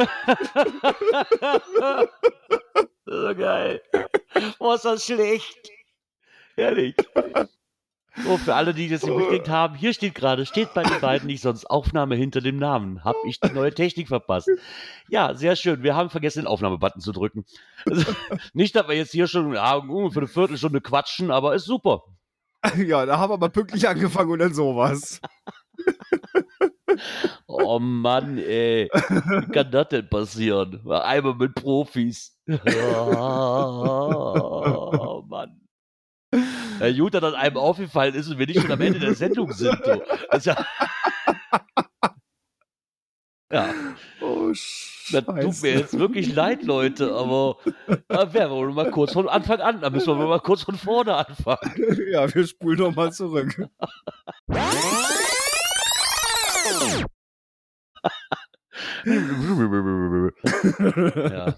so geil. Ist das schlecht. Ehrlich. So, für alle, die das nicht mitgekriegt haben, hier steht gerade, steht bei den beiden nicht sonst Aufnahme hinter dem Namen. Hab ich die neue Technik verpasst. Ja, sehr schön. Wir haben vergessen, den Aufnahmebutton zu drücken. Also, nicht, dass wir jetzt hier schon ja, für eine Viertelstunde quatschen, aber ist super. Ja, da haben wir mal pünktlich angefangen und dann sowas. Oh Mann, ey. Wie kann das denn passieren? Einmal mit Profis. Oh Mann. Ja, gut, dass das einem aufgefallen ist und wir nicht schon am Ende der Sendung sind. Du. Also, ja. Oh, Das tut mir jetzt wirklich leid, Leute, aber da werden wir mal kurz von Anfang an, da müssen wir mal kurz von vorne anfangen. Ja, wir spulen noch mal zurück. Ja.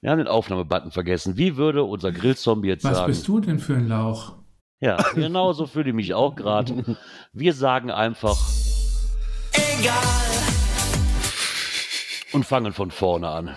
Wir haben den Aufnahmebutton vergessen. Wie würde unser Grillzombie jetzt Was sagen? bist du denn für ein Lauch? Ja, genau so fühle ich mich auch gerade. Wir sagen einfach Egal. und fangen von vorne an.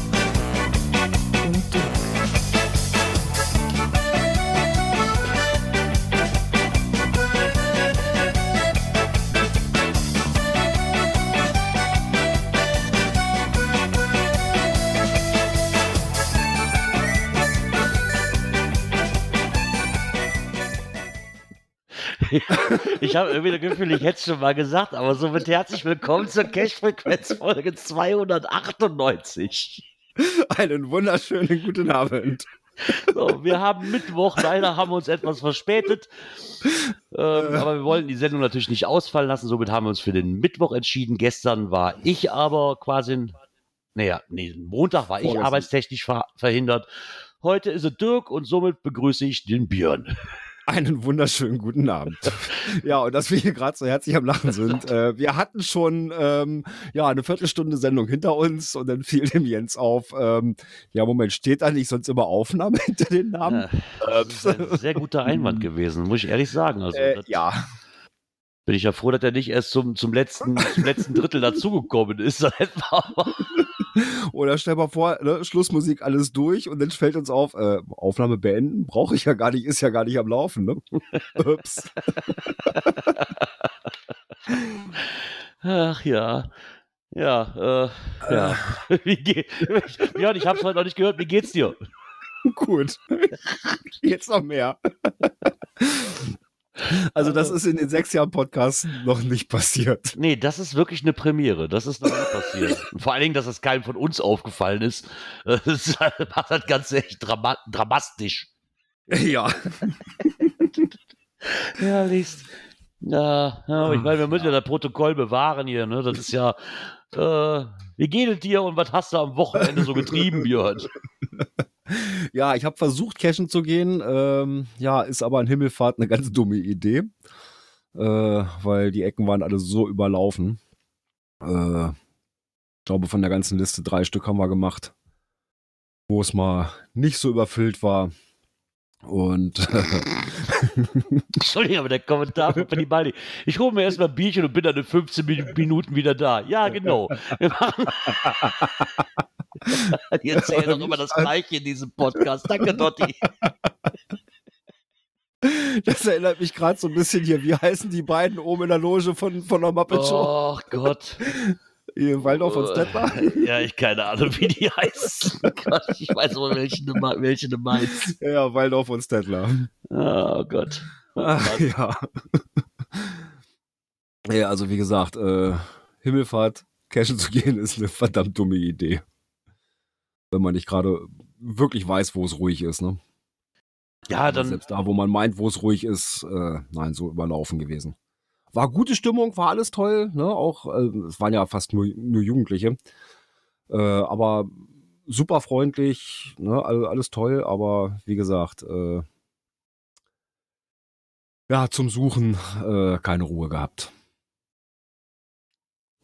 Ich habe irgendwie das Gefühl, ich hätte es schon mal gesagt, aber somit herzlich willkommen zur Cash-Frequenz-Folge 298. Einen wunderschönen guten Abend. So, wir haben Mittwoch, leider haben wir uns etwas verspätet, ähm, aber wir wollten die Sendung natürlich nicht ausfallen lassen, somit haben wir uns für den Mittwoch entschieden. Gestern war ich aber quasi, naja, nee, Montag war ich arbeitstechnisch ver verhindert. Heute ist es Dirk und somit begrüße ich den Björn. Einen wunderschönen guten Abend. Ja, und dass wir hier gerade so herzlich am Lachen sind. Äh, wir hatten schon ähm, ja, eine Viertelstunde Sendung hinter uns und dann fiel dem Jens auf, ähm, ja, Moment, steht da nicht sonst immer Aufnahme hinter den Namen? Ja, das ist ein sehr guter Einwand gewesen, muss ich ehrlich sagen. Also, Äh, ja, bin ich ja froh, dass er nicht erst zum, zum, letzten, zum letzten Drittel dazugekommen ist. Oder stell mal vor, ne, Schlussmusik alles durch und dann fällt uns auf, äh, Aufnahme beenden, brauche ich ja gar nicht, ist ja gar nicht am Laufen, ne? Ups. Ach ja. Ja, äh, ja. Wie geht, Björn, ich hab's heute noch nicht gehört. Wie geht's dir? Gut. Jetzt noch mehr. Also, das ist in den sechs Jahren Podcast noch nicht passiert. Nee, das ist wirklich eine Premiere. Das ist noch nie passiert. Und vor allen Dingen, dass es keinem von uns aufgefallen ist. Das halt- macht das Ganze echt drama dramatisch. Ja. Ja, liest. Ja, ja, ich meine, wir müssen ja das Protokoll bewahren hier, ne? Das ist ja. Äh, wie geht es dir und was hast du am Wochenende so getrieben, Björn? Ja, ich habe versucht, cashen zu gehen. Ähm, ja, ist aber an Himmelfahrt eine ganz dumme Idee. Äh, weil die Ecken waren alle so überlaufen. Äh, ich glaube, von der ganzen Liste drei Stück haben wir gemacht, wo es mal nicht so überfüllt war. Und Entschuldigung, aber der Kommentar von Penny Baldi. Ich hole mir erstmal ein Bierchen und bin dann in 15 Min- Minuten wieder da. Ja, genau. Die erzählen doch immer das Gleiche in diesem Podcast. Danke, Dotti. das erinnert mich gerade so ein bisschen hier. Wie heißen die beiden oben in der Loge von, von der Muppet Show? Oh Gott. Waldorf und Stettler? Ja, ich keine Ahnung, wie die heißen. Ich weiß aber, welche du, welche du meinst. Ja, Waldorf und Stettler. Oh Gott. Ach, ja. Ja, also wie gesagt, äh, Himmelfahrt, cashen zu gehen, ist eine verdammt dumme Idee. Wenn man nicht gerade wirklich weiß, wo es ruhig ist, ne? Ja, Aber dann. Selbst da, wo man meint, wo es ruhig ist, äh, nein, so überlaufen gewesen. War gute Stimmung, war alles toll, ne? Auch, äh, es waren ja fast nur, nur Jugendliche. Äh, aber super freundlich, ne? All- Alles toll, aber wie gesagt, äh, Ja, zum Suchen äh, keine Ruhe gehabt.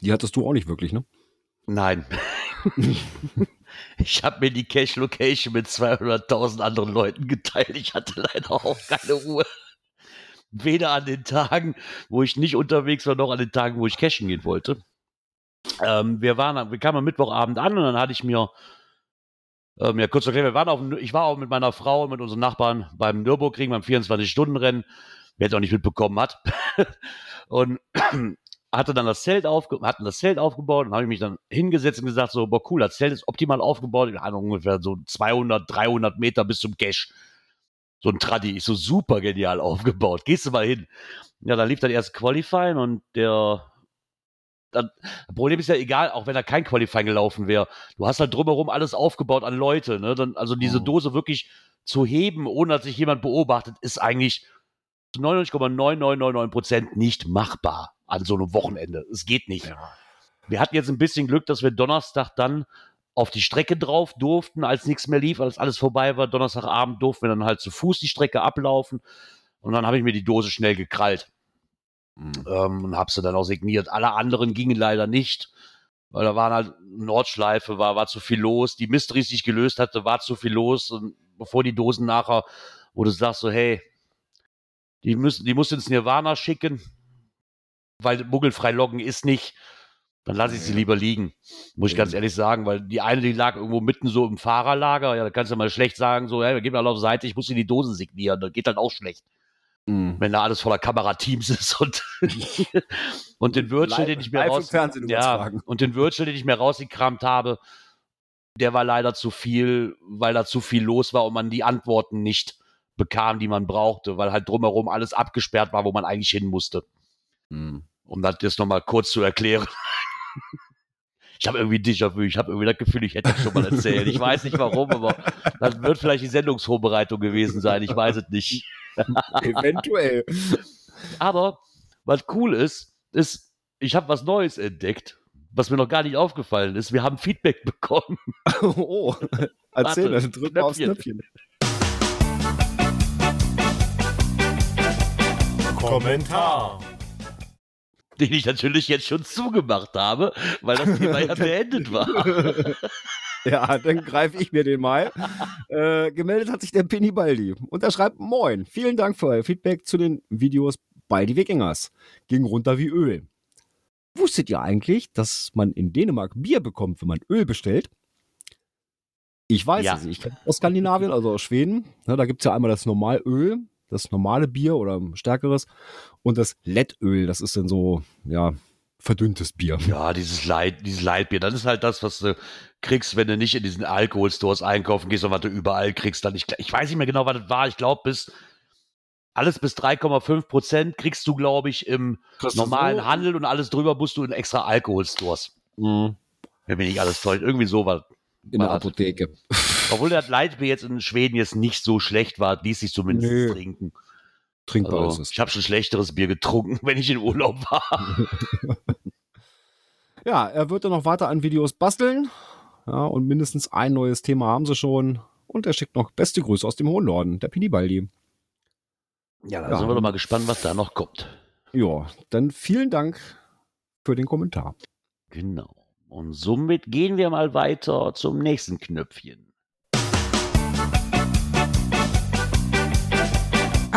Die hattest du auch nicht wirklich, ne? Nein. ich habe mir die Cache Location mit 200.000 anderen Leuten geteilt. Ich hatte leider auch keine Ruhe. Weder an den Tagen, wo ich nicht unterwegs war, noch an den Tagen, wo ich cashen gehen wollte. Ähm, wir waren, wir kamen am Mittwochabend an und dann hatte ich mir, ähm, ja kurz erklärt, wir waren auf, ich war auch mit meiner Frau und mit unseren Nachbarn beim Nürburgring beim 24-Stunden-Rennen, wer es auch nicht mitbekommen hat. und hatte dann das Zelt aufge hatten das Zelt aufgebaut und habe ich mich dann hingesetzt und gesagt so, boah cool, das Zelt ist optimal aufgebaut, in Ahnung, ungefähr so 200, 300 Meter bis zum Cache. So ein Traddy, ist so super genial aufgebaut. Gehst du mal hin. Ja, da lief dann erst Qualifying und der dann, das Problem ist ja egal, auch wenn da kein Qualifying gelaufen wäre. Du hast halt drumherum alles aufgebaut an Leute. Ne? Dann, also diese Mhm. Dose wirklich zu heben, ohne dass sich jemand beobachtet, ist eigentlich zu 99,9999 Prozent nicht machbar an so einem Wochenende. Es geht nicht. Wir hatten jetzt ein bisschen Glück, dass wir Donnerstag dann auf die Strecke drauf durften, als nichts mehr lief, als alles vorbei war. Donnerstagabend durften wir dann halt zu Fuß die Strecke ablaufen. Und dann habe ich mir die Dose schnell gekrallt ähm, und habe sie dann auch signiert. Alle anderen gingen leider nicht, weil da waren halt Nordschleife, war, war zu viel los. Die Mysteries, die ich gelöst hatte, war zu viel los. Und bevor die Dosen nachher, wo du sagst so, hey, die müssen, die musst du ins Nirvana schicken, weil muggelfrei loggen ist nicht. Dann lasse ich sie lieber liegen, muss ich ganz ehrlich sagen, weil die eine, die lag irgendwo mitten so im Fahrerlager, ja, da kannst du mal schlecht sagen, so, hey, wir gehen mal auf Seite, ich muss dir die Dosen signieren, das geht dann auch schlecht Mhm. wenn da alles voller Kamerateams ist und, und den Virtual, den ich mir raus, ja, und den Virtual, den ich mir rausgekramt habe, der war leider zu viel, weil da zu viel los war und man die Antworten nicht bekam, die man brauchte, weil halt drumherum alles abgesperrt war, wo man eigentlich hin musste. Mhm. Um das jetzt nochmal kurz zu erklären. Ich habe irgendwie Déjà-vu, ich habe irgendwie das Gefühl, ich hätte das schon mal erzählt. Ich weiß nicht warum, aber das wird vielleicht die Sendungsvorbereitung gewesen sein, ich weiß es nicht. Eventuell. Aber was cool ist, ist, ich habe was Neues entdeckt, was mir noch gar nicht aufgefallen ist. Wir haben Feedback bekommen. oh, erzähl, Warte, dann drück mal aufs. Knöpfchen. Kommentar. Den ich natürlich jetzt schon zugemacht habe, weil das Thema ja beendet war. Ja, dann greife ich mir den mal. Äh, gemeldet hat sich der Penny Baldi und er schreibt: Moin, vielen Dank für euer Feedback zu den Videos bei die Wikingers. Ging runter wie Öl. Wusstet ihr eigentlich, dass man in Dänemark Bier bekommt, wenn man Öl bestellt? Ich weiß Ja. es. Ich kenne aus Skandinavien, also aus Schweden. Ne, da gibt es ja einmal das Normalöl, das normale Bier oder stärkeres und das Lettöl. Das ist dann so, ja, verdünntes Bier. Ja, dieses Light, dieses Lightbier, das ist halt das, was du kriegst, wenn du nicht in diesen Alkoholstores einkaufen gehst und was du überall kriegst. Dann ich, ich weiß nicht mehr genau, was das war. Ich glaube, bis alles bis 3,5 Prozent kriegst du, glaube ich, im normalen Handel und alles drüber musst du in extra Alkoholstores. Mhm. Wenn mich nicht alles täuscht. Irgendwie so war In der. Apotheke. Obwohl das Lightbier jetzt in Schweden jetzt nicht so schlecht war, ließ sich zumindest Nö. trinken. Trinkbar Also, ist es. ich habe schon schlechteres Bier getrunken, wenn ich in Urlaub war. Ja, er wird dann noch weiter an Videos basteln. Ja, und mindestens ein neues Thema haben sie schon. Und er schickt noch beste Grüße aus dem Hohen Norden, der Pinibaldi. Ja, da Ja. sind wir doch mal gespannt, was da noch kommt. Ja, dann vielen Dank für den Kommentar. Genau. Und somit gehen wir mal weiter zum nächsten Knöpfchen.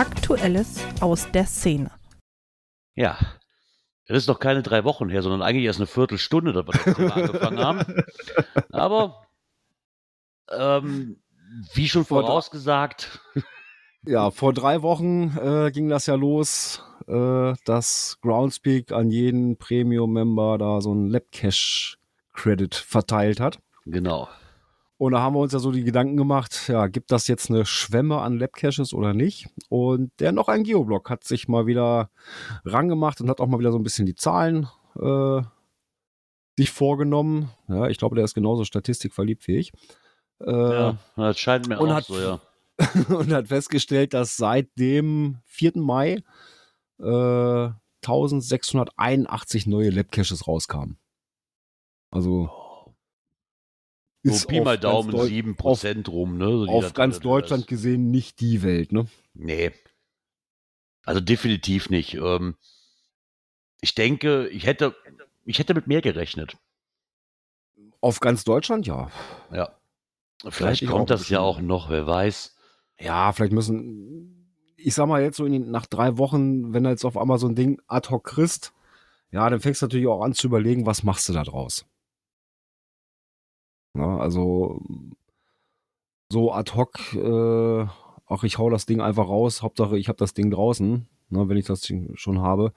Aktuelles aus der Szene. Ja. Das ist noch keine drei Wochen her, sondern eigentlich erst eine Viertelstunde, dass wir das Thema angefangen haben. Aber ähm, wie schon Vor- vorausgesagt, Ja, vor drei Wochen äh, ging das ja los, äh, dass Groundspeak an jeden Premium-Member da so einen Labcache-Credit verteilt hat. genau. Und da haben wir uns ja so die Gedanken gemacht, ja, gibt das jetzt eine Schwemme an Labcaches oder nicht? Und der noch ein Geoblock hat sich mal wieder rangemacht und hat auch mal wieder so ein bisschen die Zahlen äh, sich vorgenommen. Ja, ich glaube, der ist genauso statistikverliebt wie ich. Äh, Ja, das scheint mir auch hat- so, ja. und hat festgestellt, dass seit dem 4. Mai äh, 1681 neue Labcaches rauskamen. Also So ist Pi auf mal ganz Daumen Deu- 7% rum, ne? So auf ganz das- Deutschland gesehen nicht die Welt, ne? Nee. Also definitiv nicht. Ähm, ich denke, ich hätte, ich hätte mit mehr gerechnet. Auf ganz Deutschland, ja. Ja. Vielleicht kommt das ja auch noch, wer weiß. Ja, vielleicht müssen, ich sag mal jetzt so in, den- nach drei Wochen, wenn du jetzt auf einmal so ein Ding ad hoc kriegst, ja, dann fängst du natürlich auch an zu überlegen, was machst du da draus. Na, also so ad hoc, äh, ach, ich hau das Ding einfach raus, Hauptsache ich habe das Ding draußen, ne, wenn ich das Ding schon habe.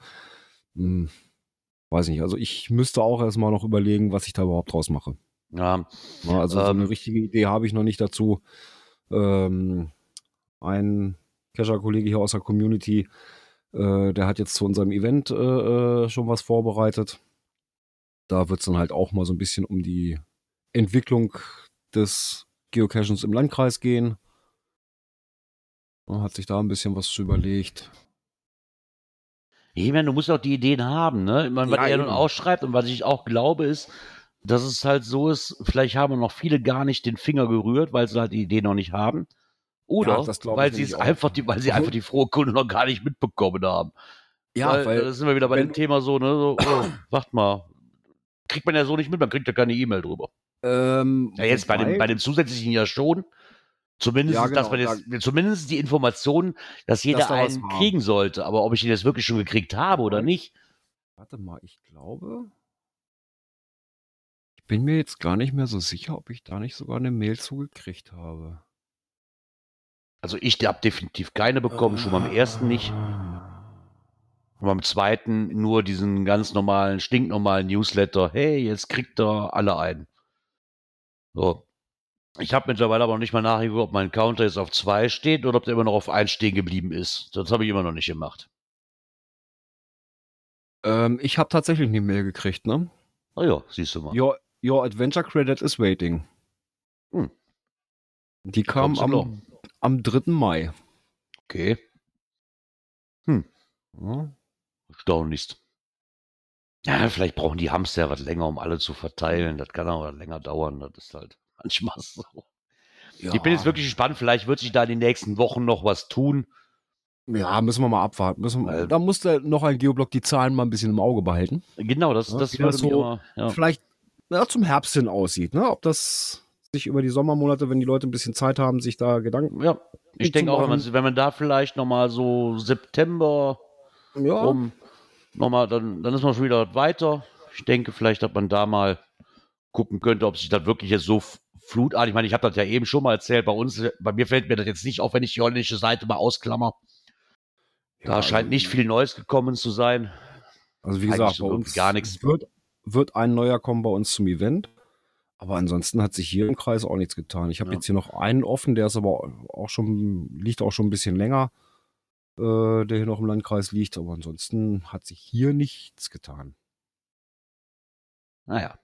Hm, weiß nicht, also ich müsste auch erstmal noch überlegen, was ich da überhaupt draus mache. Ja, Ja, also so Ähm. eine richtige Idee habe ich noch nicht dazu. Ähm, ein Kescher-Kollege hier aus der Community, äh, der hat jetzt zu unserem Event äh, äh, schon was vorbereitet. Da wird es dann halt auch mal so ein bisschen um die Entwicklung des Geocachings im Landkreis gehen. Er hat sich da ein bisschen was zu überlegt. Ich meine, du musst auch die Ideen haben, ne? Ich meine, was Ja, er nun ausschreibt und was ich auch glaube, ist, dass es halt so ist, vielleicht haben noch viele gar nicht den Finger gerührt, weil sie halt die Idee noch nicht haben. Oder Ja, weil sie es einfach, die, weil sie einfach die frohe Kunde noch gar nicht mitbekommen haben. Ja, weil, da sind wir wieder bei dem Thema so, ne? So, oh, wart mal. Kriegt man ja so nicht mit, man kriegt ja keine E-Mail drüber. Ähm, Ja, jetzt bei dem, bei dem zusätzlichen ja schon. Zumindest, Ja, dass man genau, jetzt, zumindest die Information, dass jeder Dass da einen kriegen sollte. Aber ob ich ihn jetzt wirklich schon gekriegt habe oder nicht, Warte mal, ich glaube. Ich bin mir jetzt gar nicht mehr so sicher, ob ich da nicht sogar eine Mail zugekriegt habe. also ich habe definitiv keine bekommen, schon beim ersten nicht. Und beim zweiten nur diesen ganz normalen, stinknormalen Newsletter. Hey, jetzt kriegt ihr alle ein. So. Ich habe mittlerweile aber noch nicht mal nachgeguckt, ob mein Counter jetzt auf 2 steht oder ob der immer noch auf 1 stehen geblieben ist. Das habe ich immer noch nicht gemacht. Ähm, ich habe tatsächlich eine Mail gekriegt, ne? Na ja, siehst du mal. Your, your Adventure Credit is waiting. Hm. Die kam noch. am, am 3. Mai. Okay, Ja. erstaunlichst. Ja, vielleicht brauchen die Hamster ja was länger, um alle zu verteilen. Das kann auch länger dauern. Das ist halt manchmal so. Ich bin jetzt wirklich gespannt. Vielleicht wird sich da in den nächsten Wochen noch was tun. Ja, müssen wir mal abwarten. Müssen, Weil- da muss der noch ein Geoblock die Zahlen mal ein bisschen im Auge behalten. Genau, das, Ja, das würde so immer, ja. Vielleicht ja, zum Herbst hin aussieht, ne? Ob das sich über die Sommermonate, wenn die Leute ein bisschen Zeit haben, sich da Gedanken. Ja, ich denke auch, wenn man, wenn man da vielleicht nochmal so September Ja, rum, nochmal, dann, dann ist man schon wieder weiter. Ich denke vielleicht, dass man da mal gucken könnte, ob sich das wirklich jetzt so flutartig, ich meine, ich habe das ja eben schon mal erzählt, bei uns, bei mir fällt mir das jetzt nicht auf, wenn ich die holländische Seite mal ausklammer. Da Ja, scheint also- nicht viel Neues gekommen zu sein. Also wie Eigentlich gesagt, bei uns gar nichts. Wird, wird ein neuer kommen bei uns zum Event. Aber ansonsten hat sich hier im Kreis auch nichts getan. Ich habe Ja. jetzt hier noch einen offen, der ist aber auch schon, liegt auch schon ein bisschen länger, äh, der hier noch im Landkreis liegt. Aber ansonsten hat sich hier nichts getan. Naja.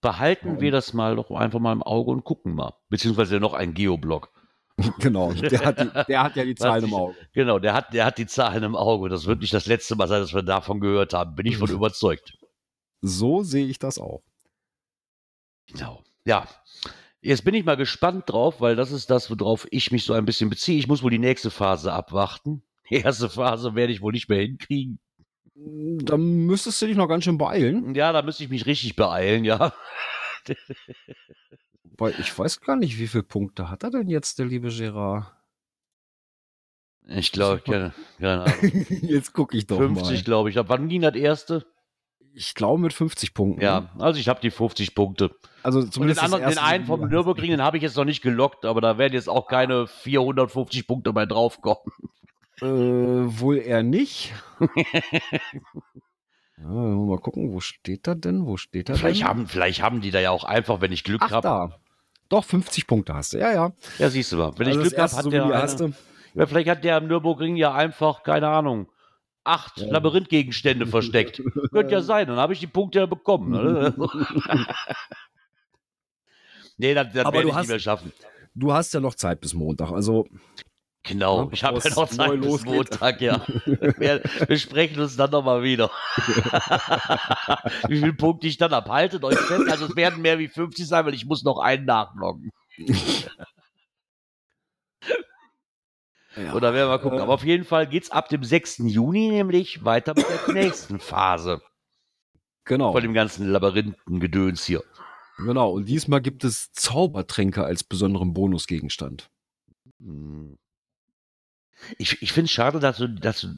Behalten Ja. wir das mal doch einfach mal im Auge und gucken mal. Beziehungsweise noch ein Geoblock. genau, der hat, die, der hat ja die Zahlen im Auge. Genau, der hat, der hat die Zahlen im Auge. Das wird nicht das letzte Mal sein, dass wir davon gehört haben. Bin ich von überzeugt. So sehe ich das auch. Genau. Ja. Jetzt bin ich mal gespannt drauf, weil das ist das, worauf ich mich so ein bisschen beziehe. Ich muss wohl die nächste Phase abwarten. Die erste Phase werde ich wohl nicht mehr hinkriegen. Da müsstest du dich noch ganz schön beeilen, Ja, da müsste ich mich richtig beeilen, ja. weil ich weiß gar nicht, wie viele Punkte hat er denn jetzt, der liebe Gerard? Ich glaube, keine, keine Ahnung. Jetzt gucke ich doch 50, mal. glaube ich. Ab wann ging das erste? Ich glaube mit 50 Punkten. Ja, also ich habe die 50 Punkte. Also Und den, zumindest das anderen, den einen vom. Nürburgring, den habe ich jetzt noch nicht gelockt, aber da werden jetzt auch keine 450 Punkte mehr draufkommen. Äh, wohl eher nicht. ja, mal gucken, wo steht er denn? Wo steht er Vielleicht denn? haben, vielleicht haben die da ja auch einfach, wenn ich Glück habe. da. Doch, 50 Punkte hast du. Ja, ja. Ja, siehst du mal. Wenn Also ich Glück habe, hat Souvenir der. Eine, ja, vielleicht hat der am Nürburgring ja einfach, keine Ahnung, acht Ja. Labyrinthgegenstände versteckt. Könnte ja sein, dann habe ich die Punkte ja bekommen. Ne? nee, das, das Aber werde ich hast- nicht mehr schaffen. Du hast ja noch Zeit bis Montag. Also, Genau, Ja, ich habe ja noch es Zeit bis losgeht. Montag, ja. wir, sprechen uns dann nochmal wieder. wie viele Punkte ich dann habe. Haltet euch fest, also es werden mehr wie 50 sein, weil ich muss noch einen nachloggen. Ja. Oder werden wir mal gucken. Äh. Aber auf jeden Fall geht's ab dem 6. Juni nämlich weiter mit der nächsten Phase Genau. von dem ganzen Labyrinthengedöns hier. Genau. Und diesmal gibt es Zaubertränke als besonderen Bonusgegenstand. Hm. Ich, ich finde es schade, dass du, dass du,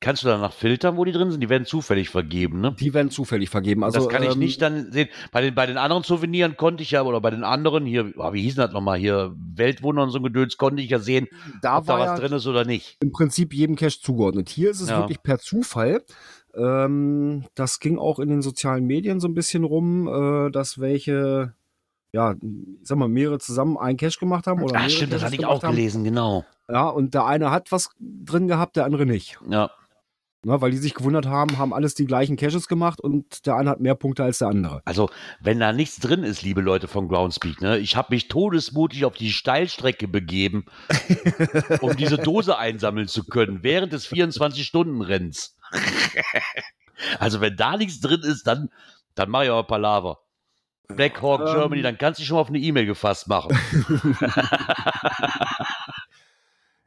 kannst du danach filtern, wo die drin sind? Die werden zufällig vergeben, ne? Die werden zufällig vergeben. Also, das kann ich ähm, nicht dann sehen. Bei den, bei den anderen Souveniren konnte ich ja, oder bei den anderen hier, ah, wie hießen das nochmal, hier Weltwunder und so ein Gedöns, konnte ich ja sehen, Da ob da was ja drin ist oder nicht. im Prinzip jedem Cache zugeordnet. Hier ist es Ja. wirklich per Zufall. Ähm, das ging auch in den sozialen Medien so ein bisschen rum, äh, dass welche, ja, ich sag mal, mehrere zusammen einen Cache gemacht haben. Oder Ach, stimmt, das hatte ich auch haben. gelesen, genau. Ja, und der eine hat was drin gehabt, der andere nicht. Ja. Na, weil die sich gewundert haben, haben alles die gleichen Caches gemacht und der eine hat mehr Punkte als der andere. Also, wenn da nichts drin ist, liebe Leute von Groundspeak, ne, ich habe mich todesmutig auf die Steilstrecke begeben, um diese Dose einsammeln zu können, während des 24-Stunden-Renns. also, wenn da nichts drin ist, dann, dann mache ich aber Palaver. Black Hawk Ähm. Germany, dann kannst du dich schon mal auf eine E-Mail gefasst machen.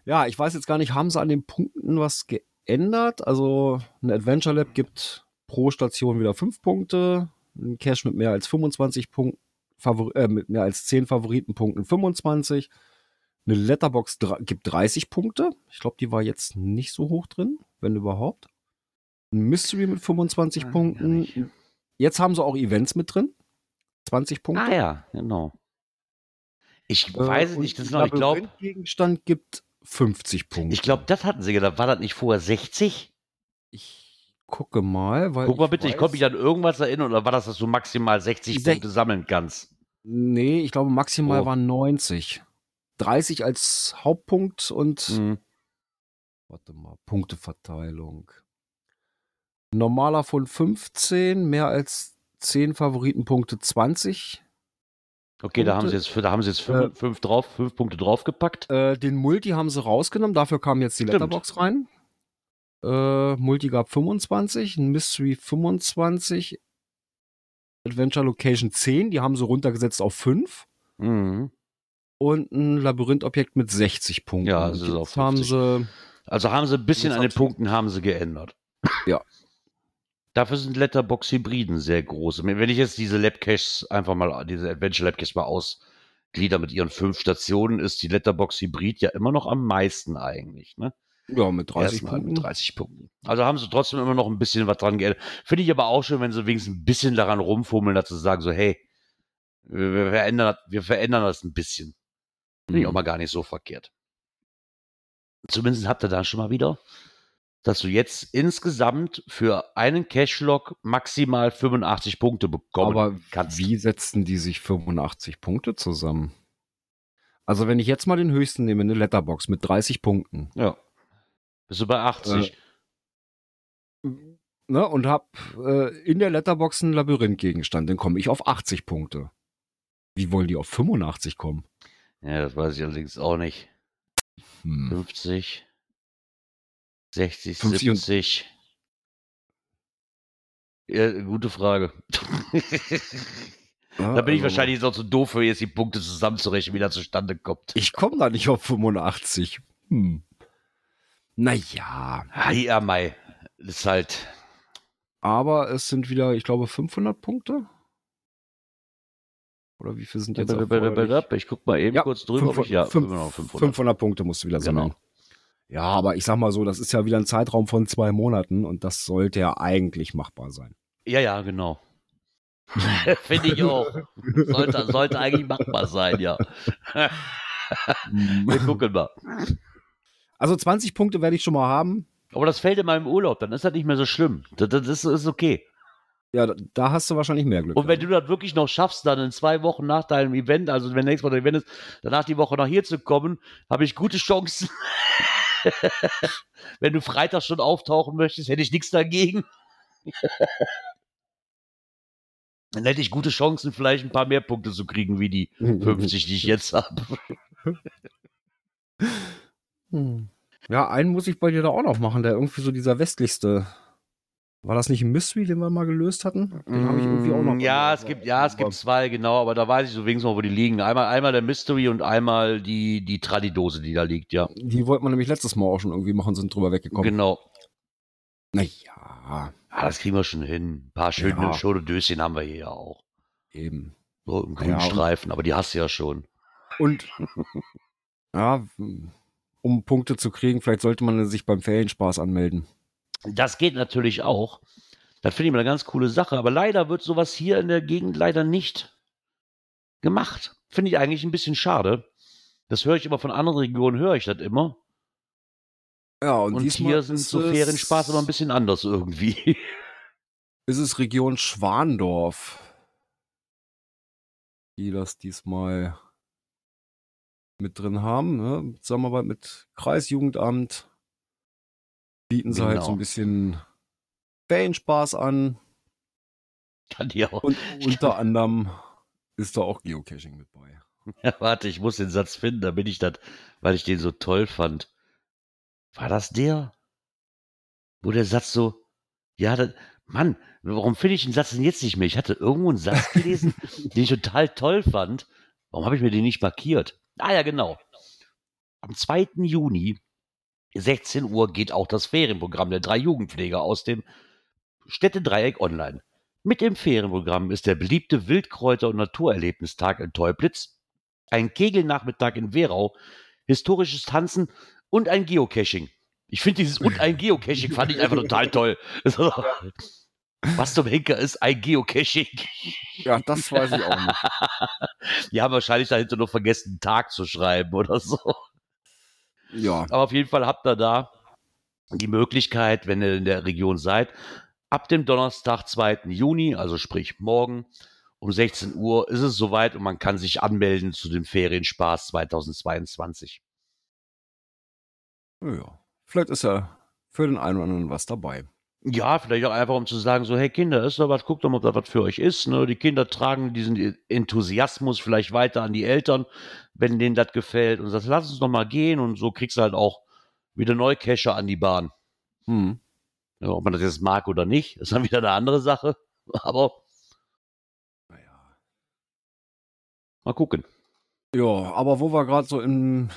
Ja, ich weiß jetzt gar nicht, haben sie an den Punkten was geändert? Also ein Adventure Lab gibt pro Station wieder fünf Punkte, ein Cache mit mehr als 25 Punkten, Favor äh, mit mehr als 10 Favoritenpunkten 25. Eine Letterbox gibt 30 Punkte. Ich glaube, die war jetzt nicht so hoch drin, wenn überhaupt. Ein Mystery mit 25 Ah, gar Punkten. Jetzt haben sie auch Events mit drin. 20 Punkte. ah ja, genau. Ich Äh, weiß es nicht, das noch. Ich glaube, Labyrinth-Gegenstand gibt 50 Punkte. ich glaube, das hatten sie gedacht. War das nicht vorher 60? Ich gucke mal, weil. Guck mal bitte, ich weiß- konnte mich an irgendwas erinnern oder war das, dass du maximal 60 Sech- Punkte sammeln kannst? Nee, ich glaube maximal Oh. waren 90. 30 als Hauptpunkt und Mhm. warte mal, Punkteverteilung. Normaler von 15, mehr als 10 Favoritenpunkte 20. Okay, da haben Punkte. sie jetzt, da haben sie jetzt fünf, Äh, fünf drauf, fünf Punkte draufgepackt. Äh, den Multi haben sie rausgenommen, dafür kam jetzt die Stimmt. Letterbox rein. Äh, Multi gab 25, ein Mystery 25, Adventure Location 10, die haben sie runtergesetzt auf 5. Mhm. und ein Labyrinthobjekt mit 60 Punkten. Ja, Und es ist jetzt haben 50. sie Also haben sie ein bisschen Das an den Punkten haben sie geändert. Ja. Dafür sind Letterbox-Hybriden sehr groß. Wenn ich jetzt diese Labcaches einfach mal, diese Adventure Labcaches mal ausglieder mit ihren fünf Stationen, ist die Letterbox-Hybrid ja immer noch am meisten eigentlich. Ne? ja mit 30 Erstmal Punkten. Mit 30 Punkten. Also haben sie trotzdem immer noch ein bisschen was dran geändert. Finde ich aber auch schön, wenn sie wenigstens ein bisschen daran rumfummeln, dazu sagen, so, hey, wir, wir, verändern, wir verändern das ein bisschen. Finde ich auch mal gar nicht so verkehrt. Zumindest habt ihr da schon mal wieder, dass du jetzt insgesamt für einen Cashlog maximal 85 Punkte bekommen Aber kannst. wie setzen die sich 85 Punkte zusammen? Also wenn ich jetzt mal den höchsten nehme, eine Letterbox mit 30 Punkten, Ja. Bist du bei 80? ne, und hab äh, in der Letterbox einen Labyrinthgegenstand, dann komme ich auf 80 Punkte. Wie wollen die auf 85 kommen? ja, das weiß ich allerdings auch nicht. Hm. 50, 60, 50 und- 70. Ja, gute Frage. da bin ich wahrscheinlich jetzt auch zu doof für jetzt die Punkte zusammenzurechnen, wie das zustande kommt. Ich komme da nicht auf 85. Hm. Naja, ja, Mai. Ist halt. aber es sind wieder, ich glaube, 500 Punkte. Oder wie viel sind jetzt? Ich guck mal eben Ja, kurz drüber. ob ich, ja, fünf- immer noch 500. 500 Punkte musst du wieder sammeln. Genau. Ja, aber ich sag mal so, das ist ja wieder ein Zeitraum von zwei Monaten und das sollte ja eigentlich machbar sein. Ja, ja, genau. Finde ich auch. Sollte, sollte eigentlich machbar sein, ja. Wir gucken mal. Also 20 Punkte werde ich schon mal haben. Aber das fällt in meinem Urlaub, dann ist das nicht mehr so schlimm. Das, das ist, okay. Ja, da- da hast du wahrscheinlich mehr Glück. Und wenn du das wirklich noch schaffst, dann in zwei Wochen nach deinem Event, also wenn nächstes Mal dein Event ist, danach die Woche nach hier zu kommen, habe ich gute Chancen. wenn du Freitag schon auftauchen möchtest, hätte ich nichts dagegen. dann hätte ich gute Chancen, vielleicht ein paar mehr Punkte zu kriegen, wie die 50, die ich jetzt habe. Hm. Ja, einen muss ich bei dir da auch noch machen, der irgendwie so dieser westlichste War das nicht ein Mystery, den wir mal gelöst hatten? Den habe ich irgendwie auch noch. Mm, Ja, es gibt, ja, es gibt zwei, genau, aber da weiß ich so wenigstens noch, wo die liegen. Einmal, einmal der Mystery und einmal die, die Tradidose, die da liegt, ja. Die wollten wir nämlich letztes Mal auch schon irgendwie machen, sind drüber weggekommen. Genau. Naja, Ah, das kriegen wir schon hin. Ein paar schöne, Ja. schöne Döschen haben wir hier ja auch. eben. So im grünen Ja, Streifen, aber die hast du ja schon. Und ja, um Punkte zu kriegen, vielleicht sollte man sich beim Ferienspaß anmelden. Das geht natürlich auch. Das finde ich mal eine ganz coole Sache, aber leider wird sowas hier in der Gegend leider nicht gemacht. Finde ich eigentlich ein bisschen schade. Das höre ich immer von anderen Regionen, höre ich das immer. Ja, Und, hier sind so Ferienspaß aber ein bisschen anders irgendwie. Ist es Region Schwandorf, die das diesmal mit drin haben, ne? Zusammenarbeit mit Kreisjugendamt. Bieten sie halt so Genau. ein bisschen Ferienspaß an. Kann die auch. Und unter anderem ist da auch Geocaching mit bei. Ja, warte, ich muss den Satz finden, damit ich das, weil ich den so toll fand. War das der? Wo der Satz so, ja, das, Mann, warum finde ich den Satz denn jetzt nicht mehr? Ich hatte irgendwo einen Satz gelesen, den ich total toll fand. Warum habe ich mir den nicht markiert? Ah ja, genau. Am 2. Juni, 16 Uhr, geht auch das Ferienprogramm der drei Jugendpfleger aus dem Städtedreieck online. Mit dem Ferienprogramm ist der beliebte Wildkräuter- und Naturerlebnistag in Teublitz, ein Kegelnachmittag in Werau, historisches Tanzen und ein Geocaching. Ich finde dieses und ein Geocaching fand ich einfach total toll. Was zum Henker ist ein Geocaching? Ja, das weiß ich auch nicht. Die haben wahrscheinlich dahinter nur vergessen, einen Tag zu schreiben oder so. Ja, Aber auf jeden Fall habt ihr da die Möglichkeit, wenn ihr in der Region seid, ab dem Donnerstag, 2. Juni, also sprich morgen um 16 Uhr, ist es soweit und man kann sich anmelden zu dem Ferienspaß 2022. ja. Vielleicht ist ja für den einen oder anderen was dabei. Ja, vielleicht auch einfach, um zu sagen, so, hey Kinder, ist da was, guckt doch mal, ob da was für euch ist. Ne? Die Kinder tragen diesen Enthusiasmus vielleicht weiter an die Eltern, wenn denen das gefällt und sagt, lass uns doch mal gehen und so kriegst du halt auch wieder neue Cacher an die Bahn. Hm. Ja, ob man das jetzt mag oder nicht, ist dann wieder eine andere Sache. Aber Naja. mal gucken. Ja, aber wo wir gerade so im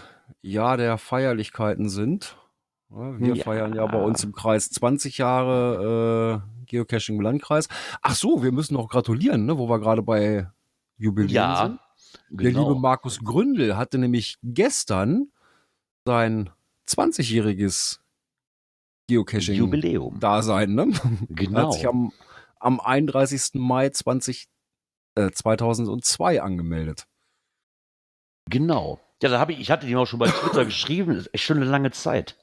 Jahr der Feierlichkeiten sind, wir Ja. feiern ja bei uns im Kreis 20 Jahre äh, Geocaching im Landkreis. Ach so, wir müssen noch gratulieren, ne, wo wir gerade bei Jubiläen Ja, sind. Der genau. liebe Markus Gründel hatte nämlich gestern sein 20-jähriges Geocaching-Dasein, ne? Er Genau. hat sich am, am 31. Mai 20, äh, 2002 angemeldet. Genau. Ja, da habe ich, ich hatte ihm auch schon bei Twitter geschrieben, ist echt schon eine lange Zeit.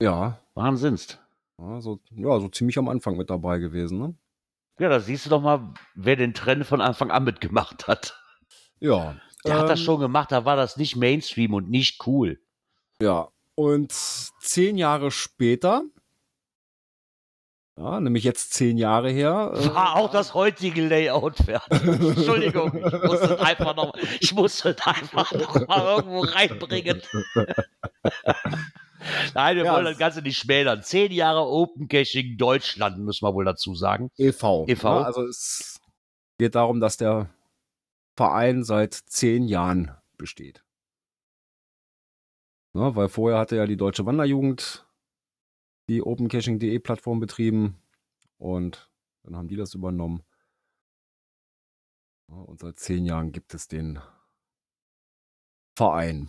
Ja, Wahnsinnst. ja, so, ja, so ziemlich am Anfang mit dabei gewesen, ne? Ja, da siehst du doch mal, wer den Trend von Anfang an mitgemacht hat. Ja. Der hat das ähm, schon gemacht, da war das nicht Mainstream und nicht cool. Ja. Und zehn Jahre später, ja, nämlich jetzt zehn Jahre her, äh, War auch das heutige Layout fertig. Entschuldigung, ich muss es einfach noch, ich muss es einfach noch mal irgendwo reinbringen. Nein, wir Ja, wollen das Ganze nicht schmälern. Zehn Jahre Open Caching Deutschland, müssen wir wohl dazu sagen. e.V. e.V.. Ja, also es geht darum, dass der Verein seit zehn Jahren besteht. Ja, weil vorher hatte ja die Deutsche Wanderjugend die opencaching.de Plattform betrieben und dann haben die das übernommen. Ja, und seit zehn Jahren gibt es den Verein.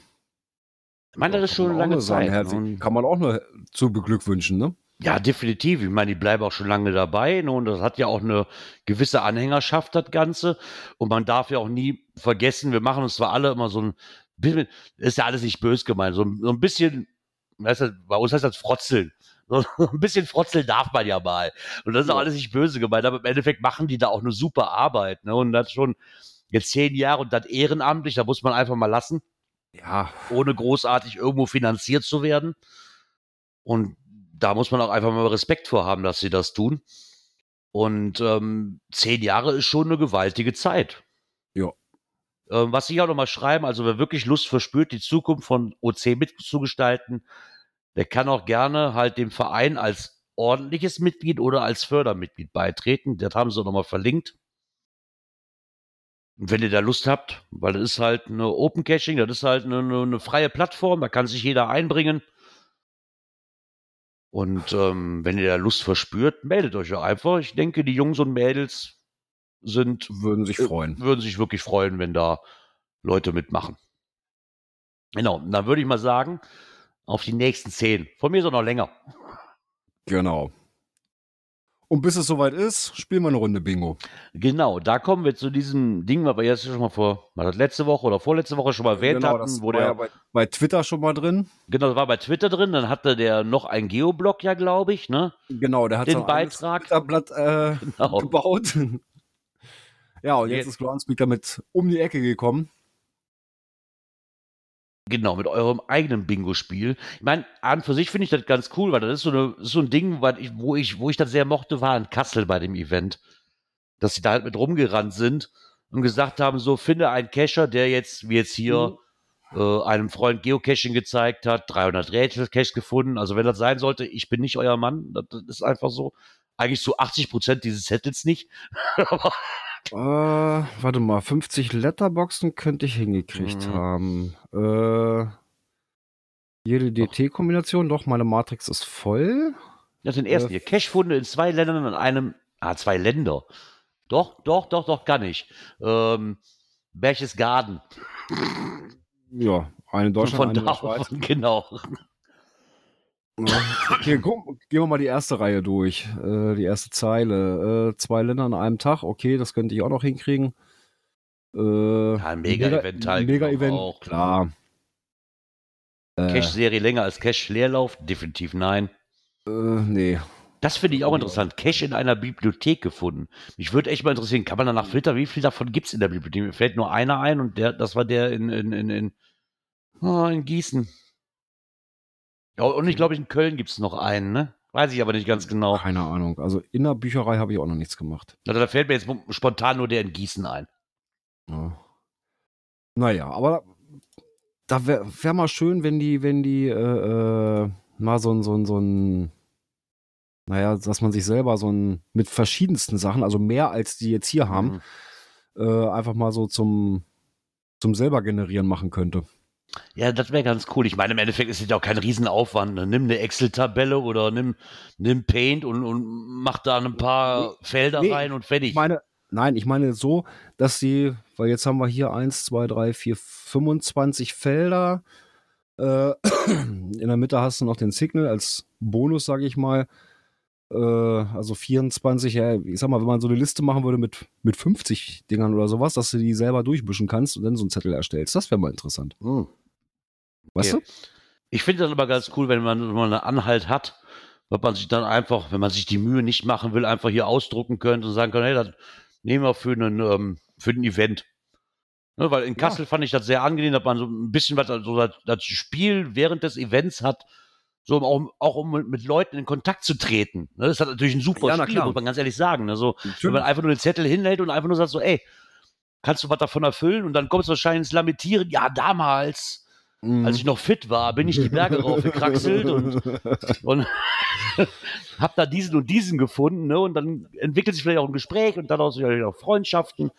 Ich meine, das ist schon lange Zeit. herzlich- Und- Kann man auch nur zu beglückwünschen, ne? Ja, definitiv. Ich meine, die bleiben auch schon lange dabei. ne, Und das hat ja auch eine gewisse Anhängerschaft, das Ganze. Und man darf ja auch nie vergessen, wir machen uns zwar alle immer so ein bisschen, ist ja alles nicht bös gemeint, so, ein- so ein bisschen, weißt du, bei uns heißt das Frotzeln. So ein bisschen frotzeln darf man ja mal. Und das ist auch alles nicht böse gemeint, aber im Endeffekt machen die da auch eine super Arbeit. Ne? Und das schon jetzt zehn Jahre und das ehrenamtlich, da muss man einfach mal lassen Ja, ohne großartig irgendwo finanziert zu werden. Und da muss man auch einfach mal Respekt vor haben, dass sie das tun. Und ähm, zehn Jahre ist schon eine gewaltige Zeit. Ja. Ähm, was ich auch noch mal schreiben, also wer wirklich Lust verspürt, die Zukunft von OC mitzugestalten, der kann auch gerne halt dem Verein als ordentliches Mitglied oder als Fördermitglied beitreten. Das haben sie nochmal verlinkt. Wenn ihr da Lust habt, weil das ist halt eine Open Caching, das ist halt eine, eine, freie Plattform, da kann sich jeder einbringen. Und ähm, wenn ihr da Lust verspürt, meldet euch ja einfach. Ich denke, die Jungs und Mädels sind, Würden sich freuen. würden sich wirklich freuen, wenn da Leute mitmachen. Genau, dann würde ich mal sagen, auf die nächsten zehn. Von mir ist auch noch länger. Genau. Und bis es soweit ist, spielen wir eine Runde Bingo. Genau, da kommen wir zu diesem Ding, was wir jetzt schon mal vor, war das letzte Woche oder vorletzte Woche schon mal erwähnt genau, hatten, das wo war der, ja bei, bei Twitter schon mal drin. genau, das war bei Twitter drin, dann hatte der noch ein Geoblog ja, glaube ich, ne? Genau, der hat Den so Beitrag. Twitter-Blatt äh, Genau. gebaut. ja, und jetzt Jetzt- ist Groundspeak damit um die Ecke gekommen. Genau, mit eurem eigenen Bingo-Spiel. Ich meine, an und für sich finde ich das ganz cool, weil das ist so, eine, so ein Ding, weil ich, wo, ich, wo ich das sehr mochte, war in Kassel bei dem Event. Dass sie da halt mit rumgerannt sind und gesagt haben, so, finde einen Cacher, der jetzt, wie jetzt hier, äh, einem Freund Geocaching gezeigt hat, 300 Rätsel-Cache gefunden. Also wenn das sein sollte, ich bin nicht euer Mann, das, das ist einfach so. Eigentlich so 80 Prozent dieses Settles nicht. Aber Äh, warte mal, 50 Letterboxen könnte ich hingekriegt Mhm. haben. Äh, jede DT-Kombination, doch, meine Matrix ist voll. Ja, den ersten Äh, hier. Cache-Funde in zwei Ländern an einem. Ah, zwei Länder. Doch, doch, doch, doch, gar nicht. Ähm, Berchtesgaden. Ja, eine in Deutschland, Von eine in da der Schweiz. genau. Okay, guck, gehen wir mal die erste Reihe durch. Äh, die erste Zeile. Äh, zwei Länder an einem Tag, okay, das könnte ich auch noch hinkriegen. Äh, Ja, ein Mega-Event teilgenommen Mega-Event, auch. klar. Äh, Cache-Serie länger als Cache-Leerlauf? Definitiv nein. äh, nee. Das finde ich auch interessant. Cache in einer Bibliothek gefunden. Mich würde echt mal interessieren, kann man danach filtern, wie viel davon gibt es in der Bibliothek? Mir fällt nur einer ein und der, das war der in, in, in, in, oh, in Gießen. Ja, und ich glaube, in Köln gibt es noch einen, ne? Weiß ich aber nicht ganz genau. Keine Ahnung. Also in der Bücherei habe ich auch noch nichts gemacht. Also, da fällt mir jetzt spontan nur der in Gießen ein. Ja. Naja, aber da wäre wär mal schön, wenn die, wenn die äh, äh, mal so ein, so ein, so ein, naja, dass man sich selber so ein, mit verschiedensten Sachen, also mehr als die jetzt hier haben, Mhm. äh, einfach mal so zum, zum selber generieren machen könnte. Ja, das wäre ganz cool. Ich meine, im Endeffekt ist es ja auch kein Riesenaufwand. Ne? Nimm eine Excel-Tabelle oder nimm, nimm Paint und, und mach da ein paar Felder nee, rein und fertig. Ich meine, nein, ich meine so, dass sie, weil jetzt haben wir hier 1, 2, 3, 4, 25 Felder. Äh, in der Mitte hast du noch den Signal als Bonus, sage ich mal. Äh, also 24, ja, ich sag mal, wenn man so eine Liste machen würde mit, mit 50 Dingern oder sowas, dass du die selber durchmischen kannst und dann so einen Zettel erstellst. Das wäre mal interessant. Hm. Weißt Okay. Ich finde das aber ganz cool, wenn man, wenn man einen Anhalt hat, dass man sich dann einfach, wenn man sich die Mühe nicht machen will, einfach hier ausdrucken könnte und sagen kann, hey, das nehmen wir für einen, ähm, für ein Event. Ne, weil in Ja. Kassel fand ich das sehr angenehm, dass man so ein bisschen was, also das Spiel während des Events hat, so um auch, auch um mit, Leuten in Kontakt zu treten. Ne, das hat natürlich ein super Ja, Spiel, klar. muss man ganz ehrlich sagen. Ne, so, wenn man einfach nur den Zettel hinhält und einfach nur sagt so, ey, kannst du was davon erfüllen? Und dann kommst du wahrscheinlich ins Lamentieren, ja, damals, Mhm. als ich noch fit war, bin ich die Berge raufgekraxelt und, und hab da diesen und diesen gefunden, ne? Und dann entwickelt sich vielleicht auch ein Gespräch und daraus auch Freundschaften.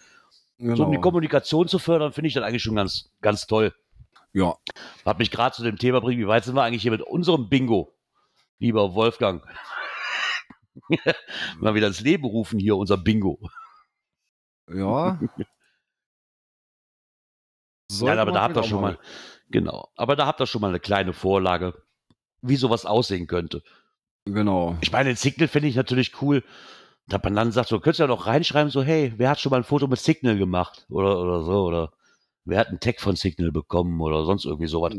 So um die genau. Kommunikation zu fördern, finde ich das eigentlich schon ganz, ganz toll. Ja, Hat mich gerade zu dem Thema bringen, wie weit sind wir eigentlich hier mit unserem Bingo, lieber Wolfgang? Mal wieder ins Leben rufen hier, unser Bingo. ja. Nein, aber da habt ihr schon mal, genau, aber da habt ihr schon mal eine kleine Vorlage, wie sowas aussehen könnte. Genau. Ich meine, den Signal finde ich natürlich cool, dass man dann sagt, so könntest du ja noch reinschreiben, so, hey, wer hat schon mal ein Foto mit Signal gemacht? Oder, oder so, oder wer hat einen Tag von Signal bekommen oder sonst irgendwie sowas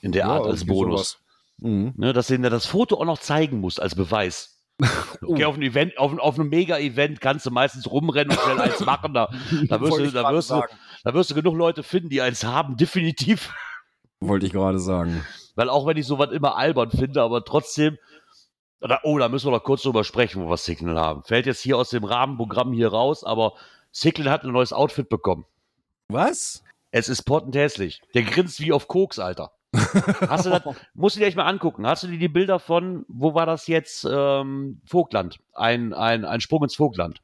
in der Ja, Art als Bonus. Mhm. Ne, dass du dir das Foto auch noch zeigen musst als Beweis. Okay, auf einem Event, auf, auf einem Mega-Event kannst du meistens rumrennen und schnell eins machen. Da, da, wirst, du, da, wirst, du, da wirst du genug Leute finden, die eins haben, definitiv. Wollte ich gerade sagen. Weil auch wenn ich sowas immer albern finde, aber trotzdem, oder, oh, da müssen wir noch kurz drüber sprechen, wo wir Signal haben. Fällt jetzt hier aus dem Rahmenprogramm hier raus, aber Signal hat ein neues Outfit bekommen. Was? Es ist pottend hässlich. Der grinst wie auf Koks, Alter. Hast du das, musst du dir echt mal angucken. Hast du dir die Bilder von, wo war das jetzt? Ähm, Vogtland. Ein, ein, ein Sprung ins Vogtland.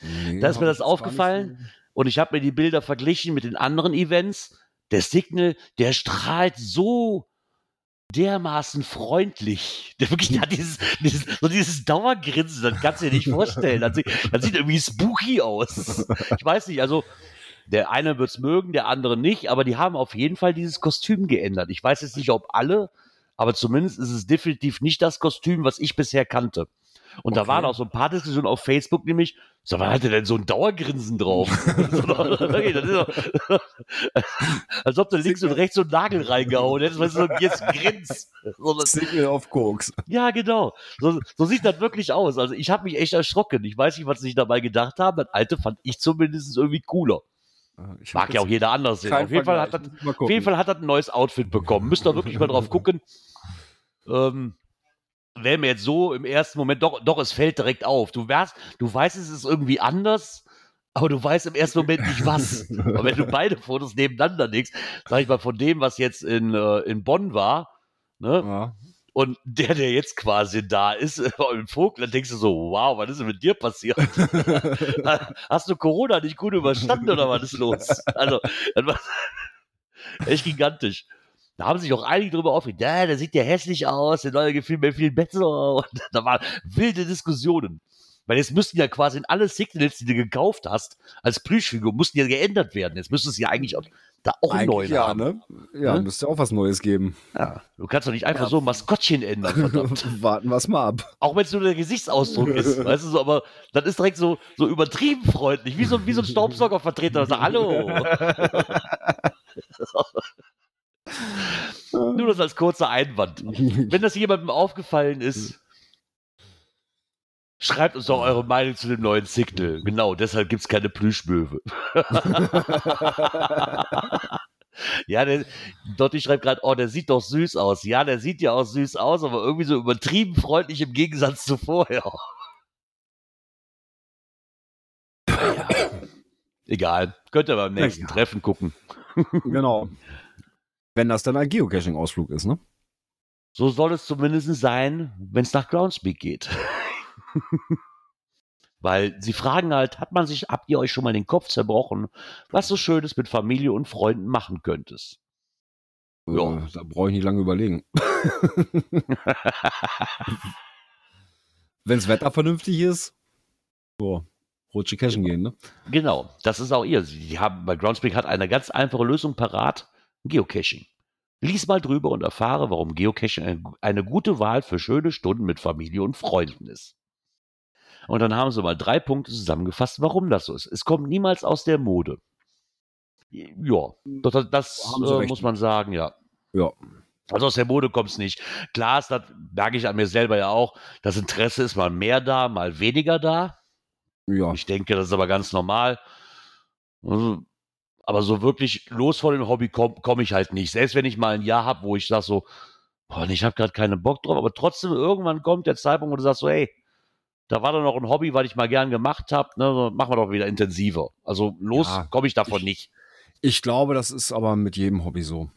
Nee, Da ist mir das aufgefallen. Und ich habe mir die Bilder verglichen mit den anderen Events. Der Signal, der strahlt so dermaßen freundlich. Der wirklich, der hat dieses, dieses, so dieses Dauergrinsen, das kannst du dir nicht vorstellen. Das sieht, das sieht irgendwie spooky aus. Ich weiß nicht, also der eine wird es mögen, der andere nicht, aber die haben auf jeden Fall dieses Kostüm geändert. Ich weiß jetzt nicht, ob alle, aber zumindest ist es definitiv nicht das Kostüm, was ich bisher kannte. Und da Okay. waren auch so ein paar Diskussionen auf Facebook, nämlich, so, wann hat er denn so ein Dauergrinsen drauf? doch, als ob du links und rechts so einen Nagel reingehauen hättest, weißt du, jetzt grins. So, das, Signal auf Koks. ja, genau. So, so sieht das wirklich aus. Also ich habe mich echt erschrocken. Ich weiß nicht, was sie sich dabei gedacht haben. Das alte fand ich zumindest irgendwie cooler. Ich Mag ja auch jeder anders sehen. Auf jeden, Fall hat das, auf jeden Fall hat das ein neues Outfit bekommen. Müsst ihr wirklich mal drauf gucken. Ähm, wäre mir jetzt so im ersten Moment, doch, doch, es fällt direkt auf. Du, wärst, du weißt, es ist irgendwie anders, aber du weißt im ersten Moment nicht was. Aber wenn du beide Fotos nebeneinander legst, sag ich mal, von dem, was jetzt in, äh, in Bonn war, ne, Ja. Und der, der jetzt quasi da ist, im Vogel, dann denkst du so, wow, was ist denn mit dir passiert? Hast du Corona nicht gut überstanden oder was ist los? Also, das war echt gigantisch. Da haben sich auch einige drüber aufgeregt, ja, der sieht ja hässlich aus, der neue gefiel mir viel besser. Und da waren wilde Diskussionen. Weil jetzt müssten ja quasi in alle Signals, die du gekauft hast, als Plüschfigur, mussten ja geändert werden. Jetzt müsste es ja eigentlich auch, da auch einen neuen ja, haben. ne? Ja, Ne? müsste auch was Neues geben. Ja, du kannst doch nicht einfach so ein Maskottchen ändern, verdammt. Warten wir es mal ab. Auch wenn es nur der Gesichtsausdruck ist, weißt du so, aber das ist direkt so, so übertrieben freundlich, wie so, wie so ein Staubsaugervertreter. So, hallo. nur das als kurzer Einwand. Wenn das jemandem aufgefallen ist, schreibt uns doch eure Meinung zu dem neuen Signal. Genau, deshalb gibt es keine Plüschmöwe. ja, der, Dotti schreibt gerade, oh, der sieht doch süß aus. Ja, der sieht ja auch süß aus, aber irgendwie so übertrieben freundlich im Gegensatz zu vorher. Ja. Egal, könnt ihr beim nächsten Ja. Treffen gucken. genau. Wenn das dann ein Geocaching-Ausflug ist, ne? So soll es zumindest sein, wenn es nach Groundspeak geht. Weil sie fragen halt, hat man sich, habt ihr euch schon mal den Kopf zerbrochen, was so Schönes mit Familie und Freunden machen könntest? Ja. Äh, da brauche ich nicht lange überlegen. Wenns Wetter vernünftig ist, so, rutsche Cashen gehen, ne? Genau, das ist auch ihr. Sie haben, bei Groundspeak hat eine ganz einfache Lösung parat: Geocaching. Lies mal drüber und erfahre, warum Geocaching eine gute Wahl für schöne Stunden mit Familie und Freunden ist. Und dann haben sie mal drei Punkte zusammengefasst, warum das so ist. Es kommt niemals aus der Mode. Ja, das, das sie äh, muss man sagen, ja. Ja. Also aus der Mode kommt es nicht. Klar, ist das merke ich an mir selber ja auch. Das Interesse ist mal mehr da, mal weniger da. Ja. Ich denke, das ist aber ganz normal. Also, aber so wirklich los von dem Hobby komme komm ich halt nicht. Selbst wenn ich mal ein Jahr habe, wo ich sage so, boah, ich habe gerade keinen Bock drauf, aber trotzdem irgendwann kommt der Zeitpunkt, wo du sagst so, hey, da war doch noch ein Hobby, was ich mal gern gemacht habe, ne, machen wir doch wieder intensiver. Also los Ja, komme ich davon ich- nicht. Ich glaube, das ist aber mit jedem Hobby so.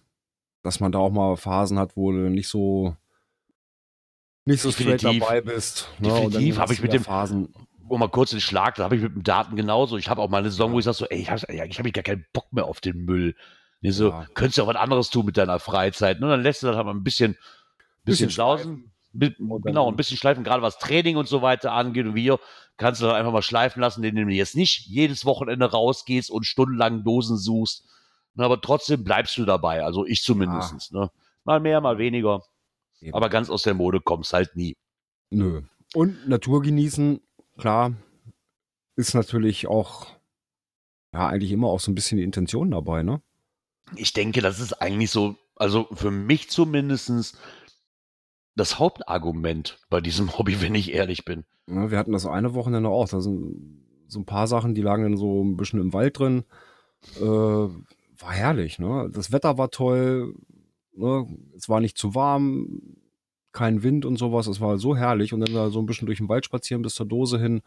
Dass man da auch mal Phasen hat, wo du nicht so nicht so straight dabei bist. ne? Definitiv Und dann hab hast ich mit dem- Phasen. Um mal kurz den Schlag, da habe ich mit dem Daten genauso. Ich habe auch mal eine Saison, wo ich sage so, ey, ich habe ich hab gar keinen Bock mehr auf den Müll. Nee, so, Ja. könntest du auch was anderes tun mit deiner Freizeit. Ne? Dann lässt du das halt mal ein bisschen, bisschen, Bisschen sausen. Genau, ein bisschen schleifen, gerade was Training und so weiter angeht. Und wir kannst du dann einfach mal schleifen lassen, indem du jetzt nicht jedes Wochenende rausgehst und stundenlang Dosen suchst. Aber trotzdem bleibst du dabei. Also ich zumindest. Ne? Mal mehr, mal weniger. Eben. Aber ganz aus der Mode kommst halt nie. Nö. Und Natur genießen, klar, ist natürlich auch ja eigentlich immer auch so ein bisschen die Intention dabei, ne? Ich denke, das ist eigentlich so, also für mich zumindest das Hauptargument bei diesem Hobby, wenn ich ehrlich bin. Ja, wir hatten das eine Wochenende auch. Da sind so ein paar Sachen, die lagen dann so ein bisschen im Wald drin. Äh, war herrlich, ne? Das Wetter war toll. Ne? Es war nicht zu warm, kein Wind und sowas. Es war so herrlich. Und dann da so ein bisschen durch den Wald spazieren bis zur Dose hin.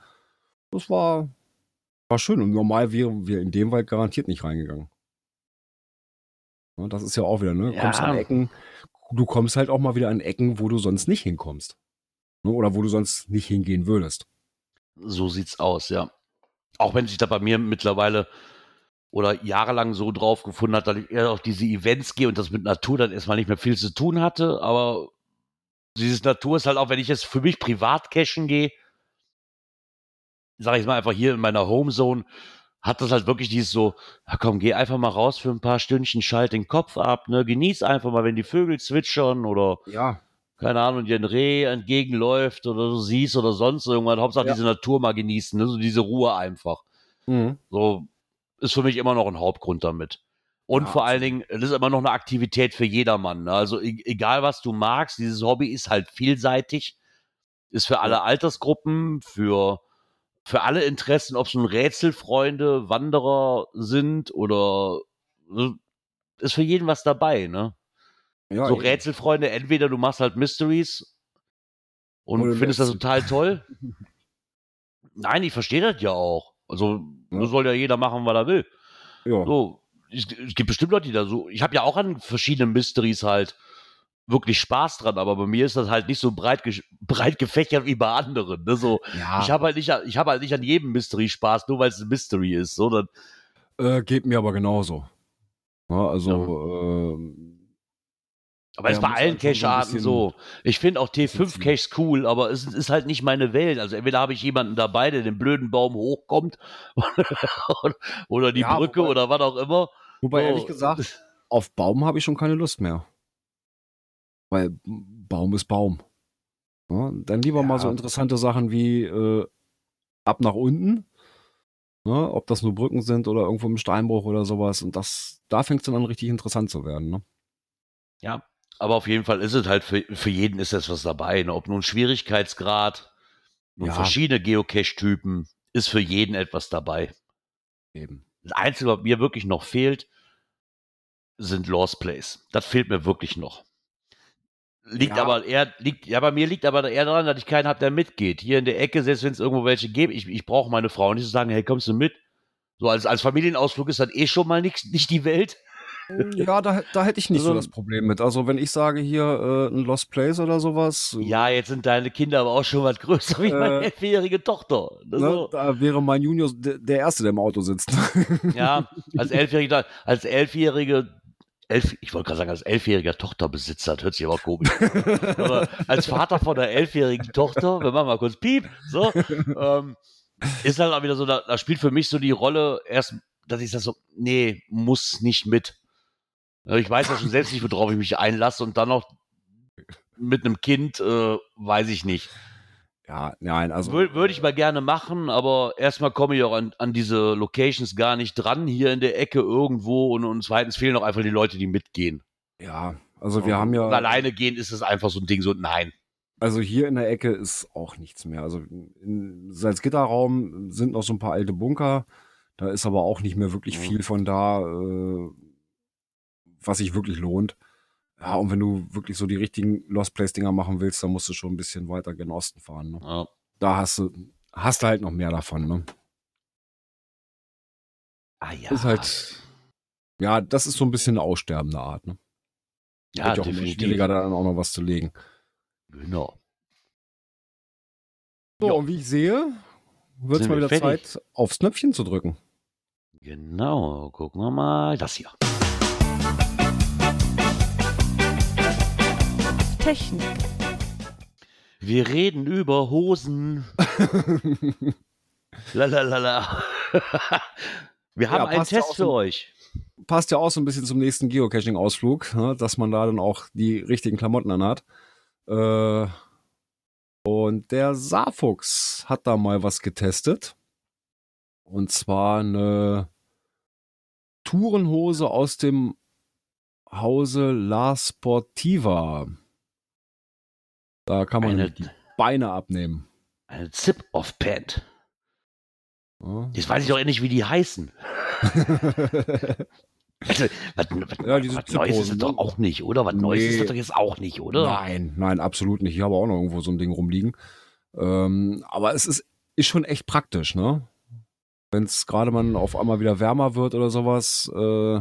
Das war, war schön. Und normal wären wir in dem Wald garantiert nicht reingegangen. Ja, das ist ja auch wieder, ne? Du kommst Ja. an Ecken, du kommst halt auch mal wieder an Ecken, wo du sonst nicht hinkommst. Ne? Oder wo du sonst nicht hingehen würdest. So sieht's aus, ja. Auch wenn sich da bei mir mittlerweile oder jahrelang so drauf gefunden hat, dass ich eher auf diese Events gehe und das mit Natur dann erstmal nicht mehr viel zu tun hatte, aber dieses Natur ist halt auch, wenn ich jetzt für mich privat cashen gehe, sage ich mal einfach hier in meiner Homezone, hat das halt wirklich dieses so, ja komm, geh einfach mal raus für ein paar Stündchen, schalt den Kopf ab, ne, genieß einfach mal, wenn die Vögel zwitschern oder Ja. keine Ahnung, dir ein Reh entgegenläuft oder du siehst oder sonst irgendwas. Hauptsache Ja. diese Natur mal genießen, ne? so diese Ruhe einfach. Mhm. So ist für mich immer noch ein Hauptgrund damit. Und Ja, vor allen. Dingen, es ist immer noch eine Aktivität für jedermann. Ne? Also e egal, was du magst, dieses Hobby ist halt vielseitig. Ist für alle Altersgruppen, für, für alle Interessen, ob es nun Rätselfreunde, Wanderer sind oder ist für jeden was dabei, ne? Ja, so eben. Rätselfreunde, entweder du machst halt Mysteries und Oder findest das total toll. Nein, ich verstehe das ja auch. Also, Ja. soll ja jeder machen, was er will. Ja. So, es, es gibt bestimmt Leute, die da so. Ich habe ja auch an verschiedenen Mysteries halt wirklich Spaß dran, aber bei mir ist das halt nicht so breit, gesch- breit gefächert wie bei anderen. Ne? So, ja. Ich habe halt, nicht, ich hab halt nicht an jedem Mystery Spaß, nur weil es ein Mystery ist. So, dann, Äh, geht mir aber genauso. Ja, also, ähm, Aber es Ja, ist bei allen halt Cache-Arten so. Ich finde auch bisschen T5-Caches cool, aber es ist halt nicht meine Welt. Also entweder habe ich jemanden dabei, der den blöden Baum hochkommt oder die Ja, Brücke wobei- oder was auch immer. wobei So. ehrlich gesagt, auf Baum habe ich schon keine Lust mehr. Weil Baum ist Baum. Ja, dann lieber mal Ja. so interessante Sachen wie äh, ab nach unten. Ne, ob das nur Brücken sind oder irgendwo im Steinbruch oder sowas. Und das, da fängt es dann an, richtig interessant zu werden. Ne? Ja, aber auf jeden Fall ist es halt für, für jeden ist das was dabei. Ne? Ob nun Schwierigkeitsgrad, nun Ja. verschiedene Geocache-Typen, ist für jeden etwas dabei. Eben. Das Einzige, was mir wirklich noch fehlt, sind Lost Plays. Das fehlt mir wirklich noch. Liegt Ja. aber eher, liegt, ja, bei mir liegt aber eher daran, dass ich keinen habe, der mitgeht. Hier in der Ecke, selbst wenn es irgendwo welche gibt, ich, ich brauche meine Frau nicht zu sagen, hey, kommst du mit? So als, als Familienausflug ist das eh schon mal nix, nicht die Welt. Ja, da, da hätte ich nicht so Also- das Problem mit. Also, wenn ich sage hier äh, ein Lost Place oder sowas, Ja, jetzt sind deine Kinder aber auch schon was größer wie meine Äh, elfjährige Tochter. Ne, so. da wäre mein Junior der, der Erste, der im Auto sitzt. Ja, als elfjährige, als elfjährige, elf, ich wollte gerade sagen, als elfjähriger Tohterbesitzer, das hört sich aber komisch an. aber als Vater von einer elfjährigen Tochter, wir machen mal kurz Piep, so, ähm, ist halt auch wieder so, da, da spielt für mich so die Rolle erst, dass ich sage so, nee, muss nicht mit. Also Ich weiß ja schon selbst nicht, worauf ich mich einlasse und dann noch mit einem Kind, äh, weiß ich nicht. Ja, nein, also. Würde würd ich mal gerne machen, aber erstmal komme ich auch an, an diese Locations gar nicht dran, hier in der Ecke irgendwo. Und, und zweitens fehlen auch einfach die Leute, die mitgehen. Ja, also wir haben ja. Und alleine gehen ist es einfach so ein Ding, so nein. Also hier in der Ecke ist auch nichts mehr. Also im Salzgitterraum sind noch so ein paar alte Bunker. Da ist aber auch nicht mehr wirklich Mhm. viel von da, äh, was sich wirklich lohnt. Ja, und wenn du wirklich so die richtigen Lost Place-Dinger machen willst, dann musst du schon ein bisschen weiter gen Osten fahren. Ne? Ja. Da hast du, hast du halt noch mehr davon. Ne? Ah ja. Ist halt, ja, das ist so ein bisschen eine aussterbende Art. Ne? ja, Wird ja auch schwieriger, da dann auch noch was zu legen. Genau. So, Ja. und wie ich sehe, wird es mal wieder fertig? Zeit, aufs Knöpfchen zu drücken. Genau. Gucken wir mal. Das hier. Technik. Wir reden über Hosen. Lalalala. Wir haben Ja, einen Test für euch. passt ja auch so ein bisschen zum nächsten Geocaching-Ausflug, ne, dass man da dann auch die richtigen Klamotten anhat. Äh, und der Saarfuchs hat da mal was getestet. Und zwar eine Tourenhose aus dem Hause La Sportiva. Da kann man Eine, die Beine abnehmen. eine Zip-Off-Pant. Ja. Jetzt weiß ich auch endlich, wie die heißen. Also, was, was, Ja, was Neues ist das Zip-Hosen, doch ne? auch nicht, oder? Was Neues ist Nee. das doch jetzt auch nicht, oder? Nein, nein, absolut nicht. Ich habe auch noch irgendwo so ein Ding rumliegen. Ähm, aber es ist, ist schon echt praktisch, ne? Wenn es gerade mal auf einmal wieder wärmer wird oder sowas, äh,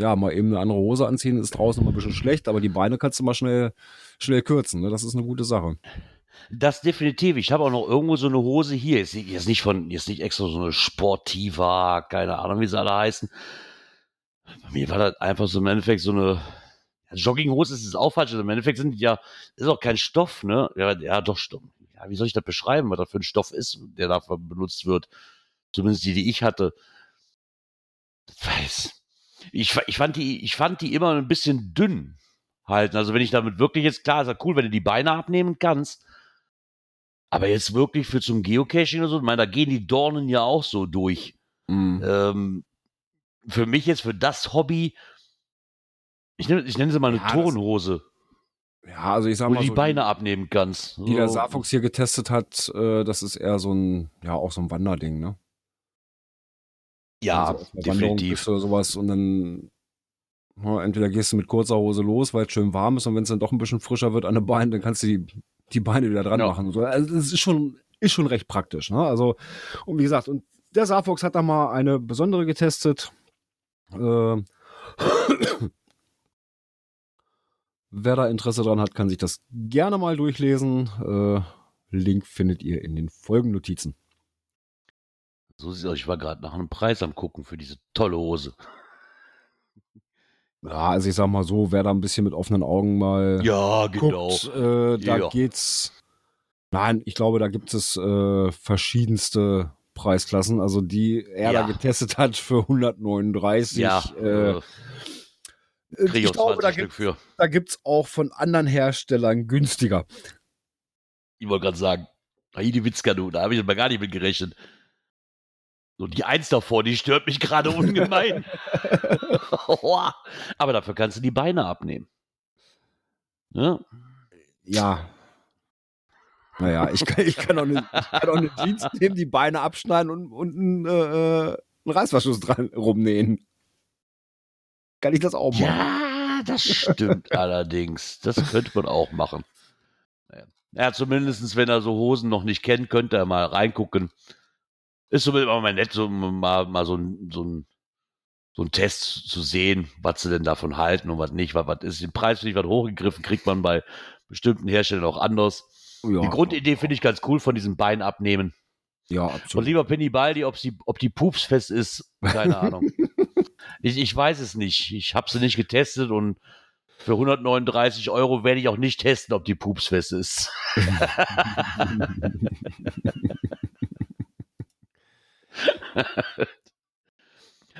ja, mal eben eine andere Hose anziehen, ist draußen immer ein bisschen schlecht, aber die Beine kannst du mal schnell, schnell kürzen. Ne? Das ist eine gute Sache. Das definitiv. Ich habe auch noch irgendwo so eine Hose hier. Jetzt, nicht von, jetzt nicht extra so eine Sportiva, keine Ahnung, wie sie alle heißen. Bei mir war das einfach so im Endeffekt so eine Jogginghose ist es auch falsch. Also Im Endeffekt sind ja, ist auch kein Stoff, ne? Ja, ja doch. Ja, wie soll ich das beschreiben, was das für ein Stoff ist, der dafür benutzt wird? Zumindest die, die ich hatte. Ich, ich, fand die, ich fand die immer ein bisschen dünn halten. Also wenn ich damit wirklich jetzt, klar, ist ja cool, wenn du die Beine abnehmen kannst. Aber jetzt wirklich für zum Geocaching oder so, ich meine, da gehen die Dornen ja auch so durch. Mhm. Ähm, für mich jetzt, für das Hobby, ich nenne, ich nenne sie mal eine Ja, Turnhose, Ja, also ich sag wo mal du die so, Beine abnehmen kannst. die der. Saarfuchs hier getestet hat, äh, das ist eher so ein, ja, auch so ein Wanderding, ne? Ja, Also Wanderung definitiv. sowas und dann entweder gehst du mit kurzer Hose los, weil es schön warm ist und wenn es dann doch ein bisschen frischer wird an den Beinen, dann kannst du die, die Beine wieder dran Ja. machen. So, Also das ist schon, ist schon recht praktisch. Ne? Also, und wie gesagt, und der Saarfox hat da mal eine besondere getestet. Äh, Wer da Interesse dran hat, kann sich das gerne mal durchlesen. Äh, Link findet ihr in den Folgennotizen. So sieht aus. Ich war gerade nach einem Preis am gucken für diese tolle Hose. Ja, also ich sag mal so, wer da ein bisschen mit offenen Augen mal Ja, genau. guckt, äh, da Ja. geht's. Nein, ich glaube, da gibt es äh, verschiedenste Preisklassen. Also die er Ja. da getestet hat für 139. Ja, äh, äh, kriege ich ich glaube, 20 da gibt da gibt's auch von anderen Herstellern günstiger. Ich wollte gerade sagen, hier die Witzkanu, da habe ich aber gar nicht mit gerechnet. So, die Eins davor, die stört mich gerade ungemein. aber dafür kannst du die Beine abnehmen. Ne? Ja. Naja, ich kann, ich kann, auch, eine, kann auch eine Jeans nehmen, die Beine abschneiden und, und einen, äh, äh, einen Reißverschluss dran rumnähen. Kann ich das auch machen? Ja, das stimmt allerdings. Das könnte man auch machen. Ja, zumindest wenn er so Hosen noch nicht kennt, könnte er mal reingucken. Ist zumindest auch mal nett, so mal, mal so, ein, so, ein, so ein Test zu sehen, was sie denn davon halten und was nicht. Was, was ist. Den Preis finde ich was hochgegriffen, kriegt man bei bestimmten Herstellern auch anders. Ja, Die Grundidee finde ich ganz cool von diesem Bein abnehmen. Ja, Und absolut. lieber Penny Baldi, ob, sie, ob die pupsfest ist, keine Ahnung. ich, ich weiß es nicht. Ich habe sie nicht getestet und für 139 Euro werde ich auch nicht testen, ob die pupsfest ist.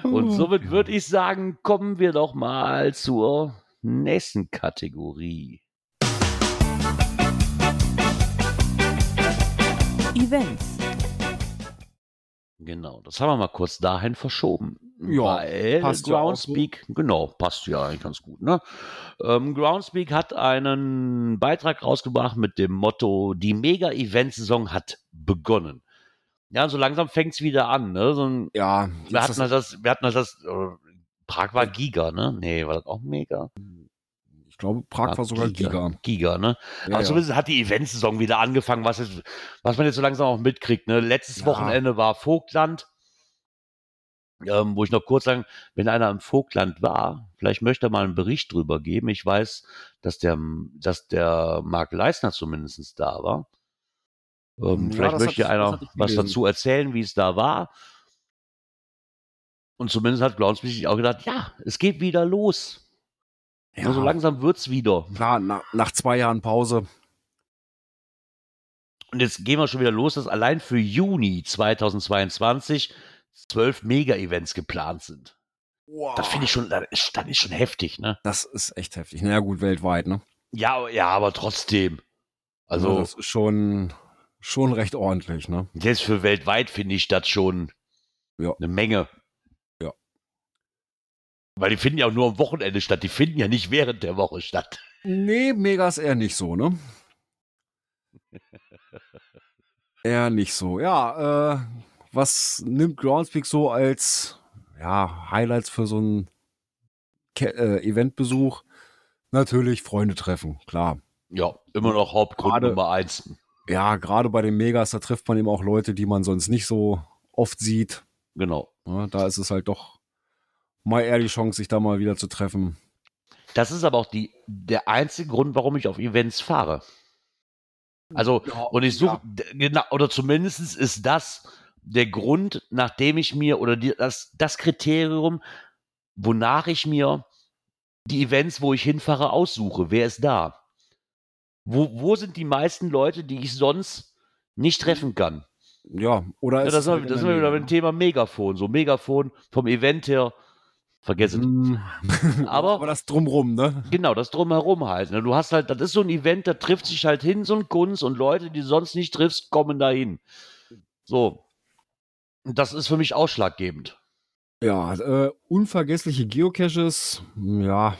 und somit würde ich sagen, kommen wir doch mal zur nächsten Kategorie. Events. Genau, das haben wir mal kurz dahin verschoben. Ja, weil passt ja auch Groundspeak, genau, passt ja eigentlich ganz gut. Ne? Ähm, Groundspeak hat einen Beitrag rausgebracht mit dem Motto: Die Mega-Event-Saison hat begonnen. Ja, so langsam fängt es wieder an. Ne? So ein, Ja, wir, hatten halt das, wir hatten das, äh, Prag war Giga, ne? Nee, war das auch Mega? ich glaube, Prag war sogar Giga. Giga, ne? Ja, Aber ja. zumindest hat die Eventsaison wieder angefangen, was, jetzt, was man jetzt so langsam auch mitkriegt. Ne? Letztes Ja. Wochenende war Vogtland. Ähm, wo ich noch kurz sagen, wenn einer im Vogtland war, vielleicht möchte er mal einen Bericht drüber geben. Ich weiß, dass der, dass der Marc Leisner zumindest da war. Ähm, Ja, vielleicht möchte hat- einer was gelesen. dazu erzählen, wie es da war. Und zumindest hat sich auch gedacht, ja, es geht wieder los. Ja, Nur so langsam wird's wieder. klar, na, nach zwei Jahren Pause. Und jetzt gehen wir schon wieder los, dass allein für Juni 2022 zwölf Mega-Events geplant sind. Wow. Das finde ich schon, das ist, das ist schon heftig, ne? Das ist echt heftig. Naja, gut, weltweit, ne? Ja, ja, aber trotzdem. Also, das ist schon, schon recht ordentlich, ne? selbst für weltweit finde ich das schon Ja. eine Menge. Ja. Weil die finden ja auch nur am Wochenende statt. Die finden ja nicht während der Woche statt. Nee, Megas eher nicht so, ne? eher nicht so. Ja, äh, was nimmt Groundspeak so als ja, Highlights für so einen Ke äh, Eventbesuch? Natürlich Freunde treffen, klar. Ja, immer noch Hauptgrund Gerade- Nummer eins. Ja, gerade bei den Megas, da trifft man eben auch Leute, die man sonst nicht so oft sieht. Genau. Ja, da ist es halt doch mal eher die Chance, sich da mal wieder zu treffen. Das ist aber auch die, der einzige Grund, warum ich auf Events fahre. Also, Ja, und ich suche, ja. genau, oder zumindest ist das der Grund, nachdem ich mir, oder die, das, das Kriterium, wonach ich mir die Events, wo ich hinfahre, aussuche. Wer ist da? Wo, wo sind die meisten Leute, die ich sonst nicht treffen kann? Ja, oder Ja, ist das ist halt das der wieder beim Thema Megafon. So Megafon vom Event her, vergiss es. ne? Aber- aber das drumrum, ne? Genau, das drumherum halt. Ne? Du hast halt, das ist so ein Event, da trifft sich halt hin so ein Kunst und Leute, die du sonst nicht triffst, kommen dahin. So. Das ist für mich ausschlaggebend. Ja, äh, unvergessliche Geocaches, ja.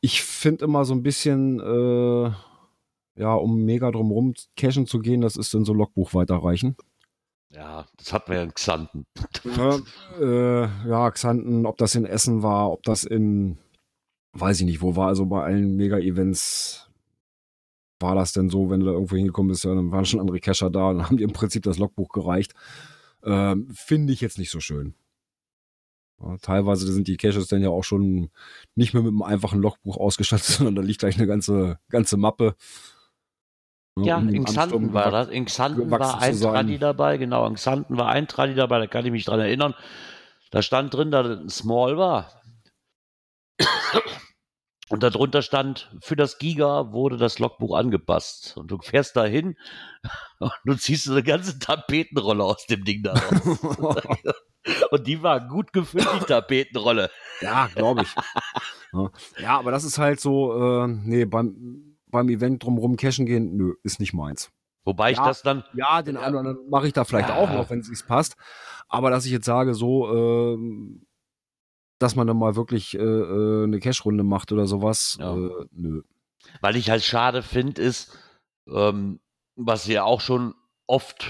Ich finde immer so ein bisschen, äh, ja, um mega drumrum cachen zu gehen, das ist dann so Logbuch weiterreichen. Ja, das hatten wir ja in Xanten. Ja, äh, ja, Xanten, ob das in Essen war, ob das in, weiß ich nicht, wo war, also bei allen Mega-Events war das denn so, wenn du da irgendwo hingekommen bist, ja, dann waren schon andere Cacher da und haben dir im Prinzip das Logbuch gereicht. Ähm, Finde ich jetzt nicht so schön. Ja, teilweise sind die Caches dann ja auch schon nicht mehr mit einem einfachen Logbuch ausgestattet, sondern da liegt gleich eine ganze, ganze Mappe. Ja, um in Xanten war das. In Xanten war ein. Tradi dabei, genau. In Xanten war ein Tradi dabei, da kann ich mich dran erinnern. Da stand drin, dass es ein Small war. Und darunter stand, für das Giga wurde das Logbuch angepasst. Und du fährst da hin und du ziehst eine ganze Tapetenrolle aus dem Ding da raus. und die war gut gefüllt, die Tapetenrolle. Ja, glaube ich. ja. aber das ist halt so, äh, nee, beim, beim Event drumrum cashen gehen, nö, ist nicht meins. Wobei ich Ja. das dann, Ja, den einen oder anderen mache ich da vielleicht Ja. auch noch, wenn es sich passt. Aber dass ich jetzt sage, so, ähm, dass man dann mal wirklich äh, äh, eine Cash-Runde macht oder sowas, Ja. äh, nö. weil ich halt schade finde, ist, ähm, was ja auch schon oft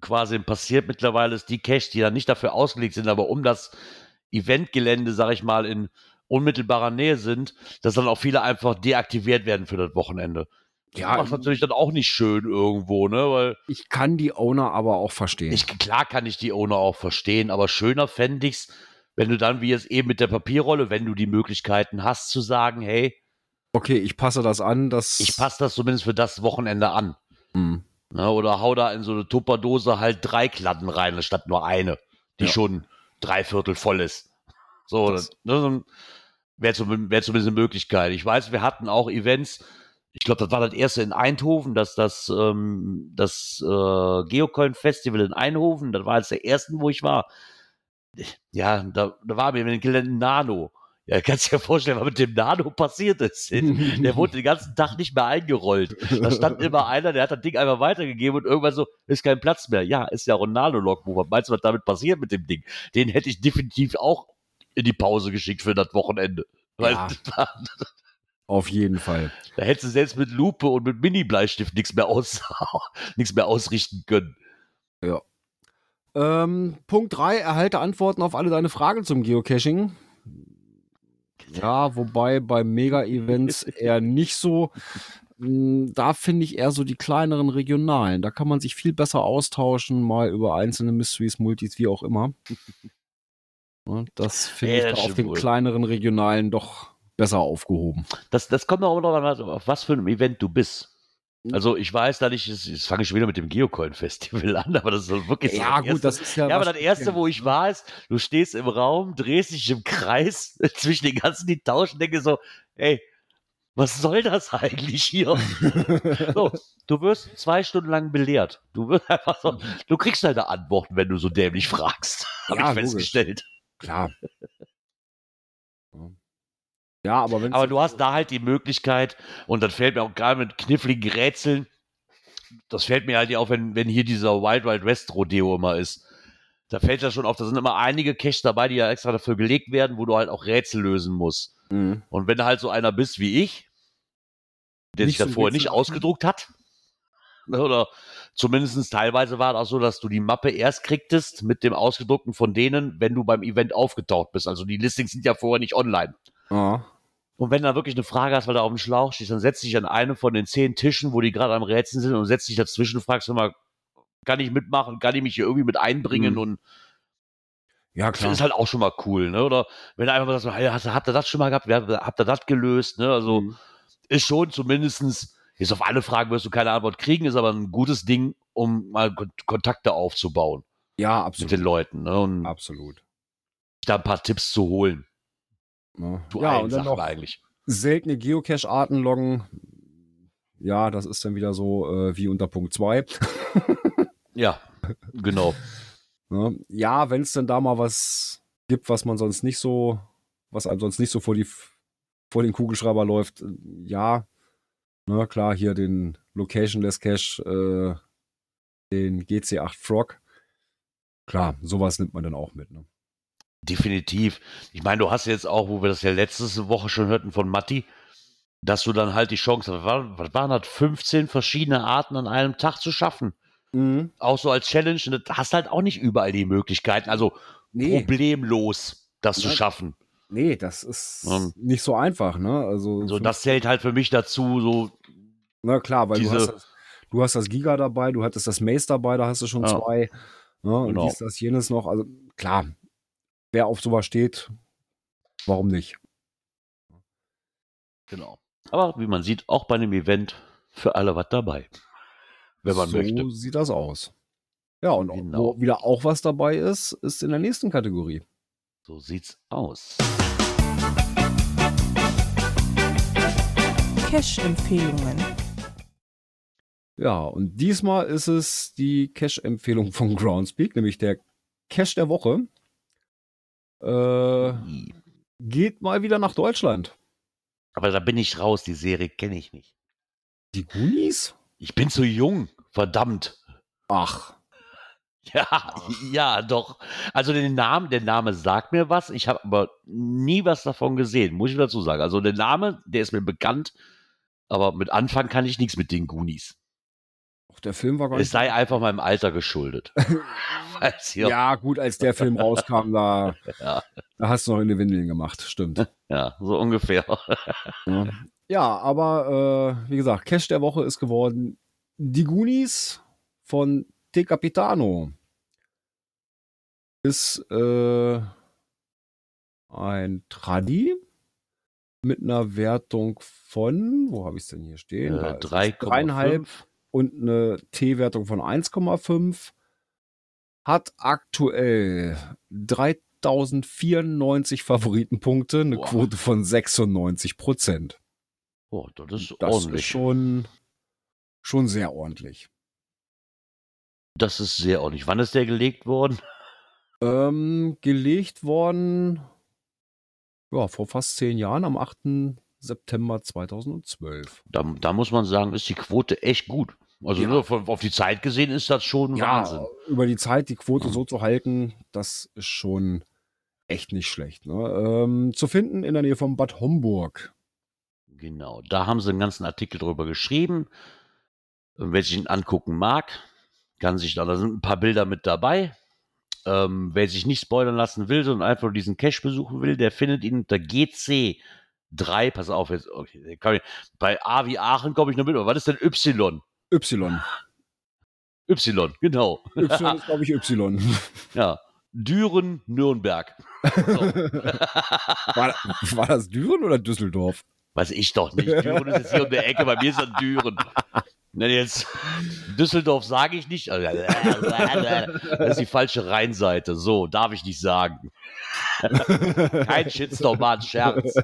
quasi passiert mittlerweile, ist die Cache, die dann nicht dafür ausgelegt sind, aber um das Eventgelände, sag ich mal, in unmittelbarer Nähe sind, dass dann auch viele einfach deaktiviert werden für das Wochenende. Ja, das macht natürlich dann auch nicht schön irgendwo, ne? Weil ich kann die Owner aber auch verstehen. ich, klar kann ich die Owner auch verstehen, aber schöner fände ich's, wenn du dann, wie es eben mit der Papierrolle, wenn du die Möglichkeiten hast, zu sagen, hey, okay, ich passe das an, dass. ich passe das zumindest für das Wochenende an. Hm. Ne, oder hau da in so eine Tupperdose halt drei Kladden rein, statt nur eine, die Ja. schon drei Viertel voll ist. So, Das- das, wäre zum, wär zumindest eine Möglichkeit. Ich weiß, wir hatten auch Events, ich glaube, das war das erste in Eindhoven, dass das, ähm, das äh, Geocoin Festival in Eindhoven, das war eines der ersten, wo ich war. Ja, da, da war mir mit dem Gelände Nano. Ja, kannst dir ja vorstellen, was mit dem Nano passiert ist. Der wurde den ganzen Tag nicht mehr eingerollt. Da stand immer einer, der hat das Ding einfach weitergegeben und irgendwann so, ist kein Platz mehr. Ja, ist ja Ronaldo-Logbuch. Was meinst du, was damit passiert mit dem Ding? Den hätte ich definitiv auch in die Pause geschickt für das Wochenende. Ja. Auf jeden Fall. da hättest du selbst mit Lupe und mit Mini-Bleistift nichts mehr, aus, nichts mehr ausrichten können. Ähm, Punkt 3, erhalte Antworten auf alle deine Fragen zum Geocaching. Ja, wobei bei Mega-Events eher nicht so. Mm, Da finde ich eher so die kleineren regionalen. Da kann man sich viel besser austauschen, mal über einzelne Mysteries, Multis, wie auch immer. Das finde Ja, ich da auf den wohl. kleineren regionalen doch besser aufgehoben. Das, das kommt auch immer darauf an, auf was für einem Event du bist. Also ich weiß, dass ich, jetzt fange ich schon wieder mit dem Geocoin-Festival an, aber das ist wirklich so Ja, das gut, erste- das ist ja. Ja, aber das erste, wo ich ne? war, ist, du stehst im Raum, drehst dich im Kreis zwischen den ganzen, die tauschen, denke so, ey, was soll das eigentlich hier? so, du wirst zwei Stunden lang belehrt. Du wirst einfach so, du kriegst deine Antworten, wenn du so dämlich fragst. Habe Ja, ich logisch. festgestellt. Klar. Ja, aber wenn Aber du hast da halt die Möglichkeit, und das fällt mir auch gerade mit kniffligen Rätseln, das fällt mir halt auf, wenn, wenn hier dieser Wild Wild West Rodeo immer ist. Da fällt ja schon auf, da sind immer einige Caches dabei, die ja extra dafür gelegt werden, wo du halt auch Rätsel lösen musst. Mhm. Und wenn du halt so einer bist wie ich, der Nicht sich das so vorher nicht ausgedruckt hat, ne, oder zumindest teilweise war es auch so, dass du die Mappe erst kriegtest mit dem Ausgedruckten von denen, wenn du beim Event aufgetaucht bist. Also die Listings sind ja vorher nicht online. Ja. Und wenn du da wirklich eine Frage hast, weil du auf dem Schlauch stehst, dann setz dich an einem von den zehn Tischen, wo die gerade am Rätseln sind und setz dich dazwischen und fragst immer, kann ich mitmachen, kann ich mich hier irgendwie mit einbringen Mhm. und Ja, Das ist halt auch schon mal cool, ne? Oder wenn du einfach mal sagst, hey, hast, habt ihr das schon mal gehabt? Habt ihr das gelöst? Ne? Also Mhm. ist schon zumindestens, jetzt auf alle Fragen wirst du keine Antwort kriegen, ist aber ein gutes Ding, um mal Kon Kontakte aufzubauen Ja, mit absolut. den Leuten, ne? Und Absolut. da ein paar Tipps zu holen. Ne? Zu Ja, allen und dann Sachen noch eigentlich. seltene Geocache-Arten loggen. Ja, das ist dann wieder so äh, wie unter Punkt 2. Ja, genau. Ne? Ja, wenn es denn da mal was gibt, was man sonst nicht so, was einem sonst nicht so vor, die, vor den Kugelschreiber läuft, äh, ja. Ne, klar, hier den Locationless Cache, äh, den GC8 Frog. Klar, sowas nimmt man dann auch mit. Ne? Definitiv. Ich meine, du hast jetzt auch, wo wir das ja letzte Woche schon hörten von Matti, dass du dann halt die Chance hast, was waren, das, 15 verschiedene Arten an einem Tag zu schaffen. Mhm. Auch so als Challenge. Und das hast halt auch nicht überall die Möglichkeiten, also Nee, problemlos das zu Nein. schaffen. nee, das ist Ähm. nicht so einfach. Ne? Also, So, das zählt halt für mich dazu, so, Na klar, weil du hast, das, du hast das Giga dabei, du hattest das Mace dabei, da hast du schon Ja. zwei. Ne? Und Genau. dies, das, jenes noch. Also klar, wer auf sowas steht, warum nicht? genau. Aber wie man sieht, auch bei einem Event für alle was dabei. Wenn man so möchte. sieht das aus. Ja, und Genau. wo wieder auch was dabei ist, ist in der nächsten Kategorie. So sieht's aus. Cache-Empfehlungen. Ja, und diesmal ist es die Cache-Empfehlung von Groundspeak, nämlich der Cache der Woche. Äh, geht mal wieder nach Deutschland. Aber da bin ich raus, die Serie kenne ich nicht. Die Goonies? Ich bin zu jung, verdammt. Ach, Ja, ja, doch. Also den Namen, der Name sagt mir was. Ich habe aber nie was davon gesehen, muss ich dazu sagen. Also der Name, der ist mir bekannt, aber mit Anfang kann ich nichts mit den Goonies. Auch der Film war gar Es nicht. sei einfach meinem Alter geschuldet. Ja, gut, als der Film rauskam, da, Ja. da hast du noch in die Windeln gemacht, stimmt. ja, so ungefähr. Ja, ja aber äh, wie gesagt, Cash der Woche ist geworden Die Goonies von Te Capitano. Ist äh, ein Tradi mit einer Wertung von, wo habe ich es denn hier stehen? Äh, ist es 3,5. Und eine T-Wertung von 1,5. Hat aktuell 3094 Favoritenpunkte, eine Boah. Quote von 96 Prozent. Oh, das ist Das ordentlich. ist schon, schon sehr ordentlich. das ist sehr ordentlich. Wann ist der gelegt worden? Ähm, gelegt worden, ja, vor fast zehn Jahren, am 8. September 2012. Da, da muss man sagen, ist die Quote echt gut. Also Ja. nur von, auf die Zeit gesehen ist das schon Wahnsinn. über die Zeit die Quote so zu halten, das ist schon echt nicht schlecht. Ne? Ähm, zu finden in der Nähe von Bad Homburg. Genau, da haben sie einen ganzen Artikel drüber geschrieben. Und Wer sich ihn angucken mag, kann sich da, da sind ein paar Bilder mit dabei. Ähm, wer sich nicht spoilern lassen will, sondern einfach diesen Cache besuchen will, der findet ihn unter GC3. Pass auf, jetzt, okay, ich, bei A wie Aachen komme ich noch mit. Aber was ist denn Y? Y. Y, genau. Y ist, glaube ich, Y. Ja. Düren, Nürnberg. So. War, war das Düren oder Düsseldorf? Weiß ich doch nicht. Düren ist jetzt hier um der Ecke, bei mir ist das Düren. Jetzt, Düsseldorf sage ich nicht. Das ist die falsche Rheinseite. So, darf ich nicht sagen. Kein Shitstorm, ein Scherz.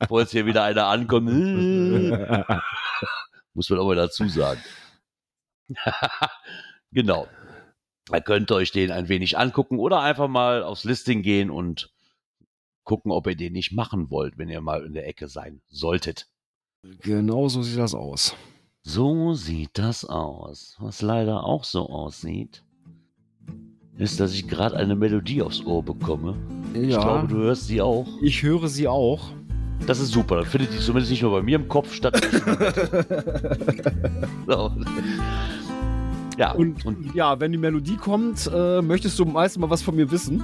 Bevor jetzt hier wieder einer ankommt. Muss man auch mal dazu sagen. genau. Da könnt ihr euch den ein wenig angucken oder einfach mal aufs Listing gehen und gucken, ob ihr den nicht machen wollt, wenn ihr mal in der Ecke sein solltet. Genau so sieht das aus. So sieht das aus. Was leider auch so aussieht, ist, dass ich gerade eine Melodie aufs Ohr bekomme. Ich Ja, glaube, du hörst sie auch. ich höre sie auch. Das ist super. Dann findet die zumindest nicht nur bei mir im Kopf statt. so. Ja, Und, und ja, wenn die Melodie kommt, äh, möchtest du meist mal was von mir wissen?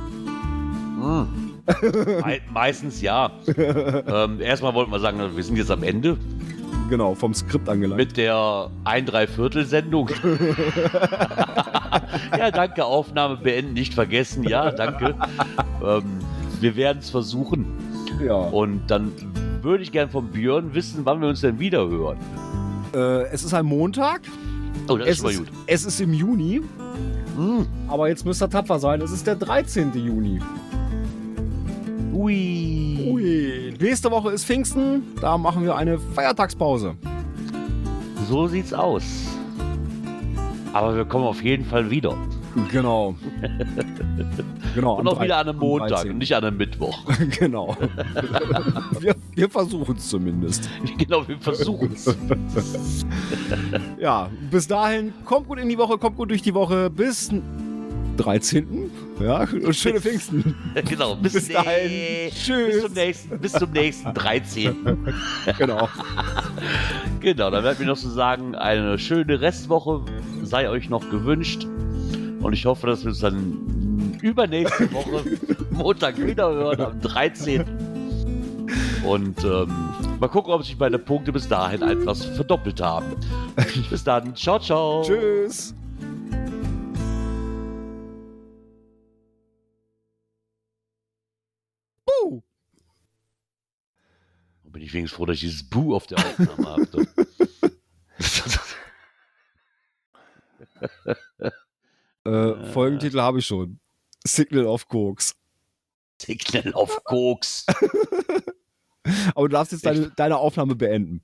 mh, mei meistens ja. ähm, erstmal wollten wir sagen, wir sind jetzt am Ende Genau, vom Skript angelangt. mit der ein Dreiviertel Sendung. ja, danke. Aufnahme beenden, nicht vergessen. Ja, danke. ähm, wir werden es versuchen. Ja. Und dann würde ich gern von Björn wissen, wann wir uns denn wieder hören. Äh, es ist ein Montag. Oh, das Es ist mal gut. es ist im Juni. Hm. Aber jetzt müsst ihr tapfer sein. Es ist der 13. Juni. Ui. Ui. Nächste Woche ist Pfingsten. Da machen wir eine Feiertagspause. So sieht's aus. Aber wir kommen auf jeden Fall wieder. Genau. genau. Und auch wieder an einem Montag 13.. und nicht an einem Mittwoch. genau. wir wir versuchen es zumindest. genau, wir versuchen es. Ja, bis dahin, kommt gut in die Woche, kommt gut durch die Woche. Bis 13. Ja, und schöne Pfingsten. genau, bis, Bis dahin. Tschüss. Bis zum nächsten, bis zum nächsten 13. Genau. Genau, dann bleibt mir noch zu sagen, eine schöne Restwoche sei euch noch gewünscht. Und ich hoffe, dass wir uns dann übernächste Woche Montag wieder hören, am 13. Und ähm, mal gucken, ob sich meine Punkte bis dahin etwas verdoppelt haben. Bis dann. Ciao, ciao. Tschüss. Bin ich wenigstens froh, dass ich dieses Bu auf der Aufnahme habe. Äh, Folgentitel habe ich schon. Signal of Koks. Signal auf Koks. Aber du darfst jetzt deine, deine Aufnahme beenden.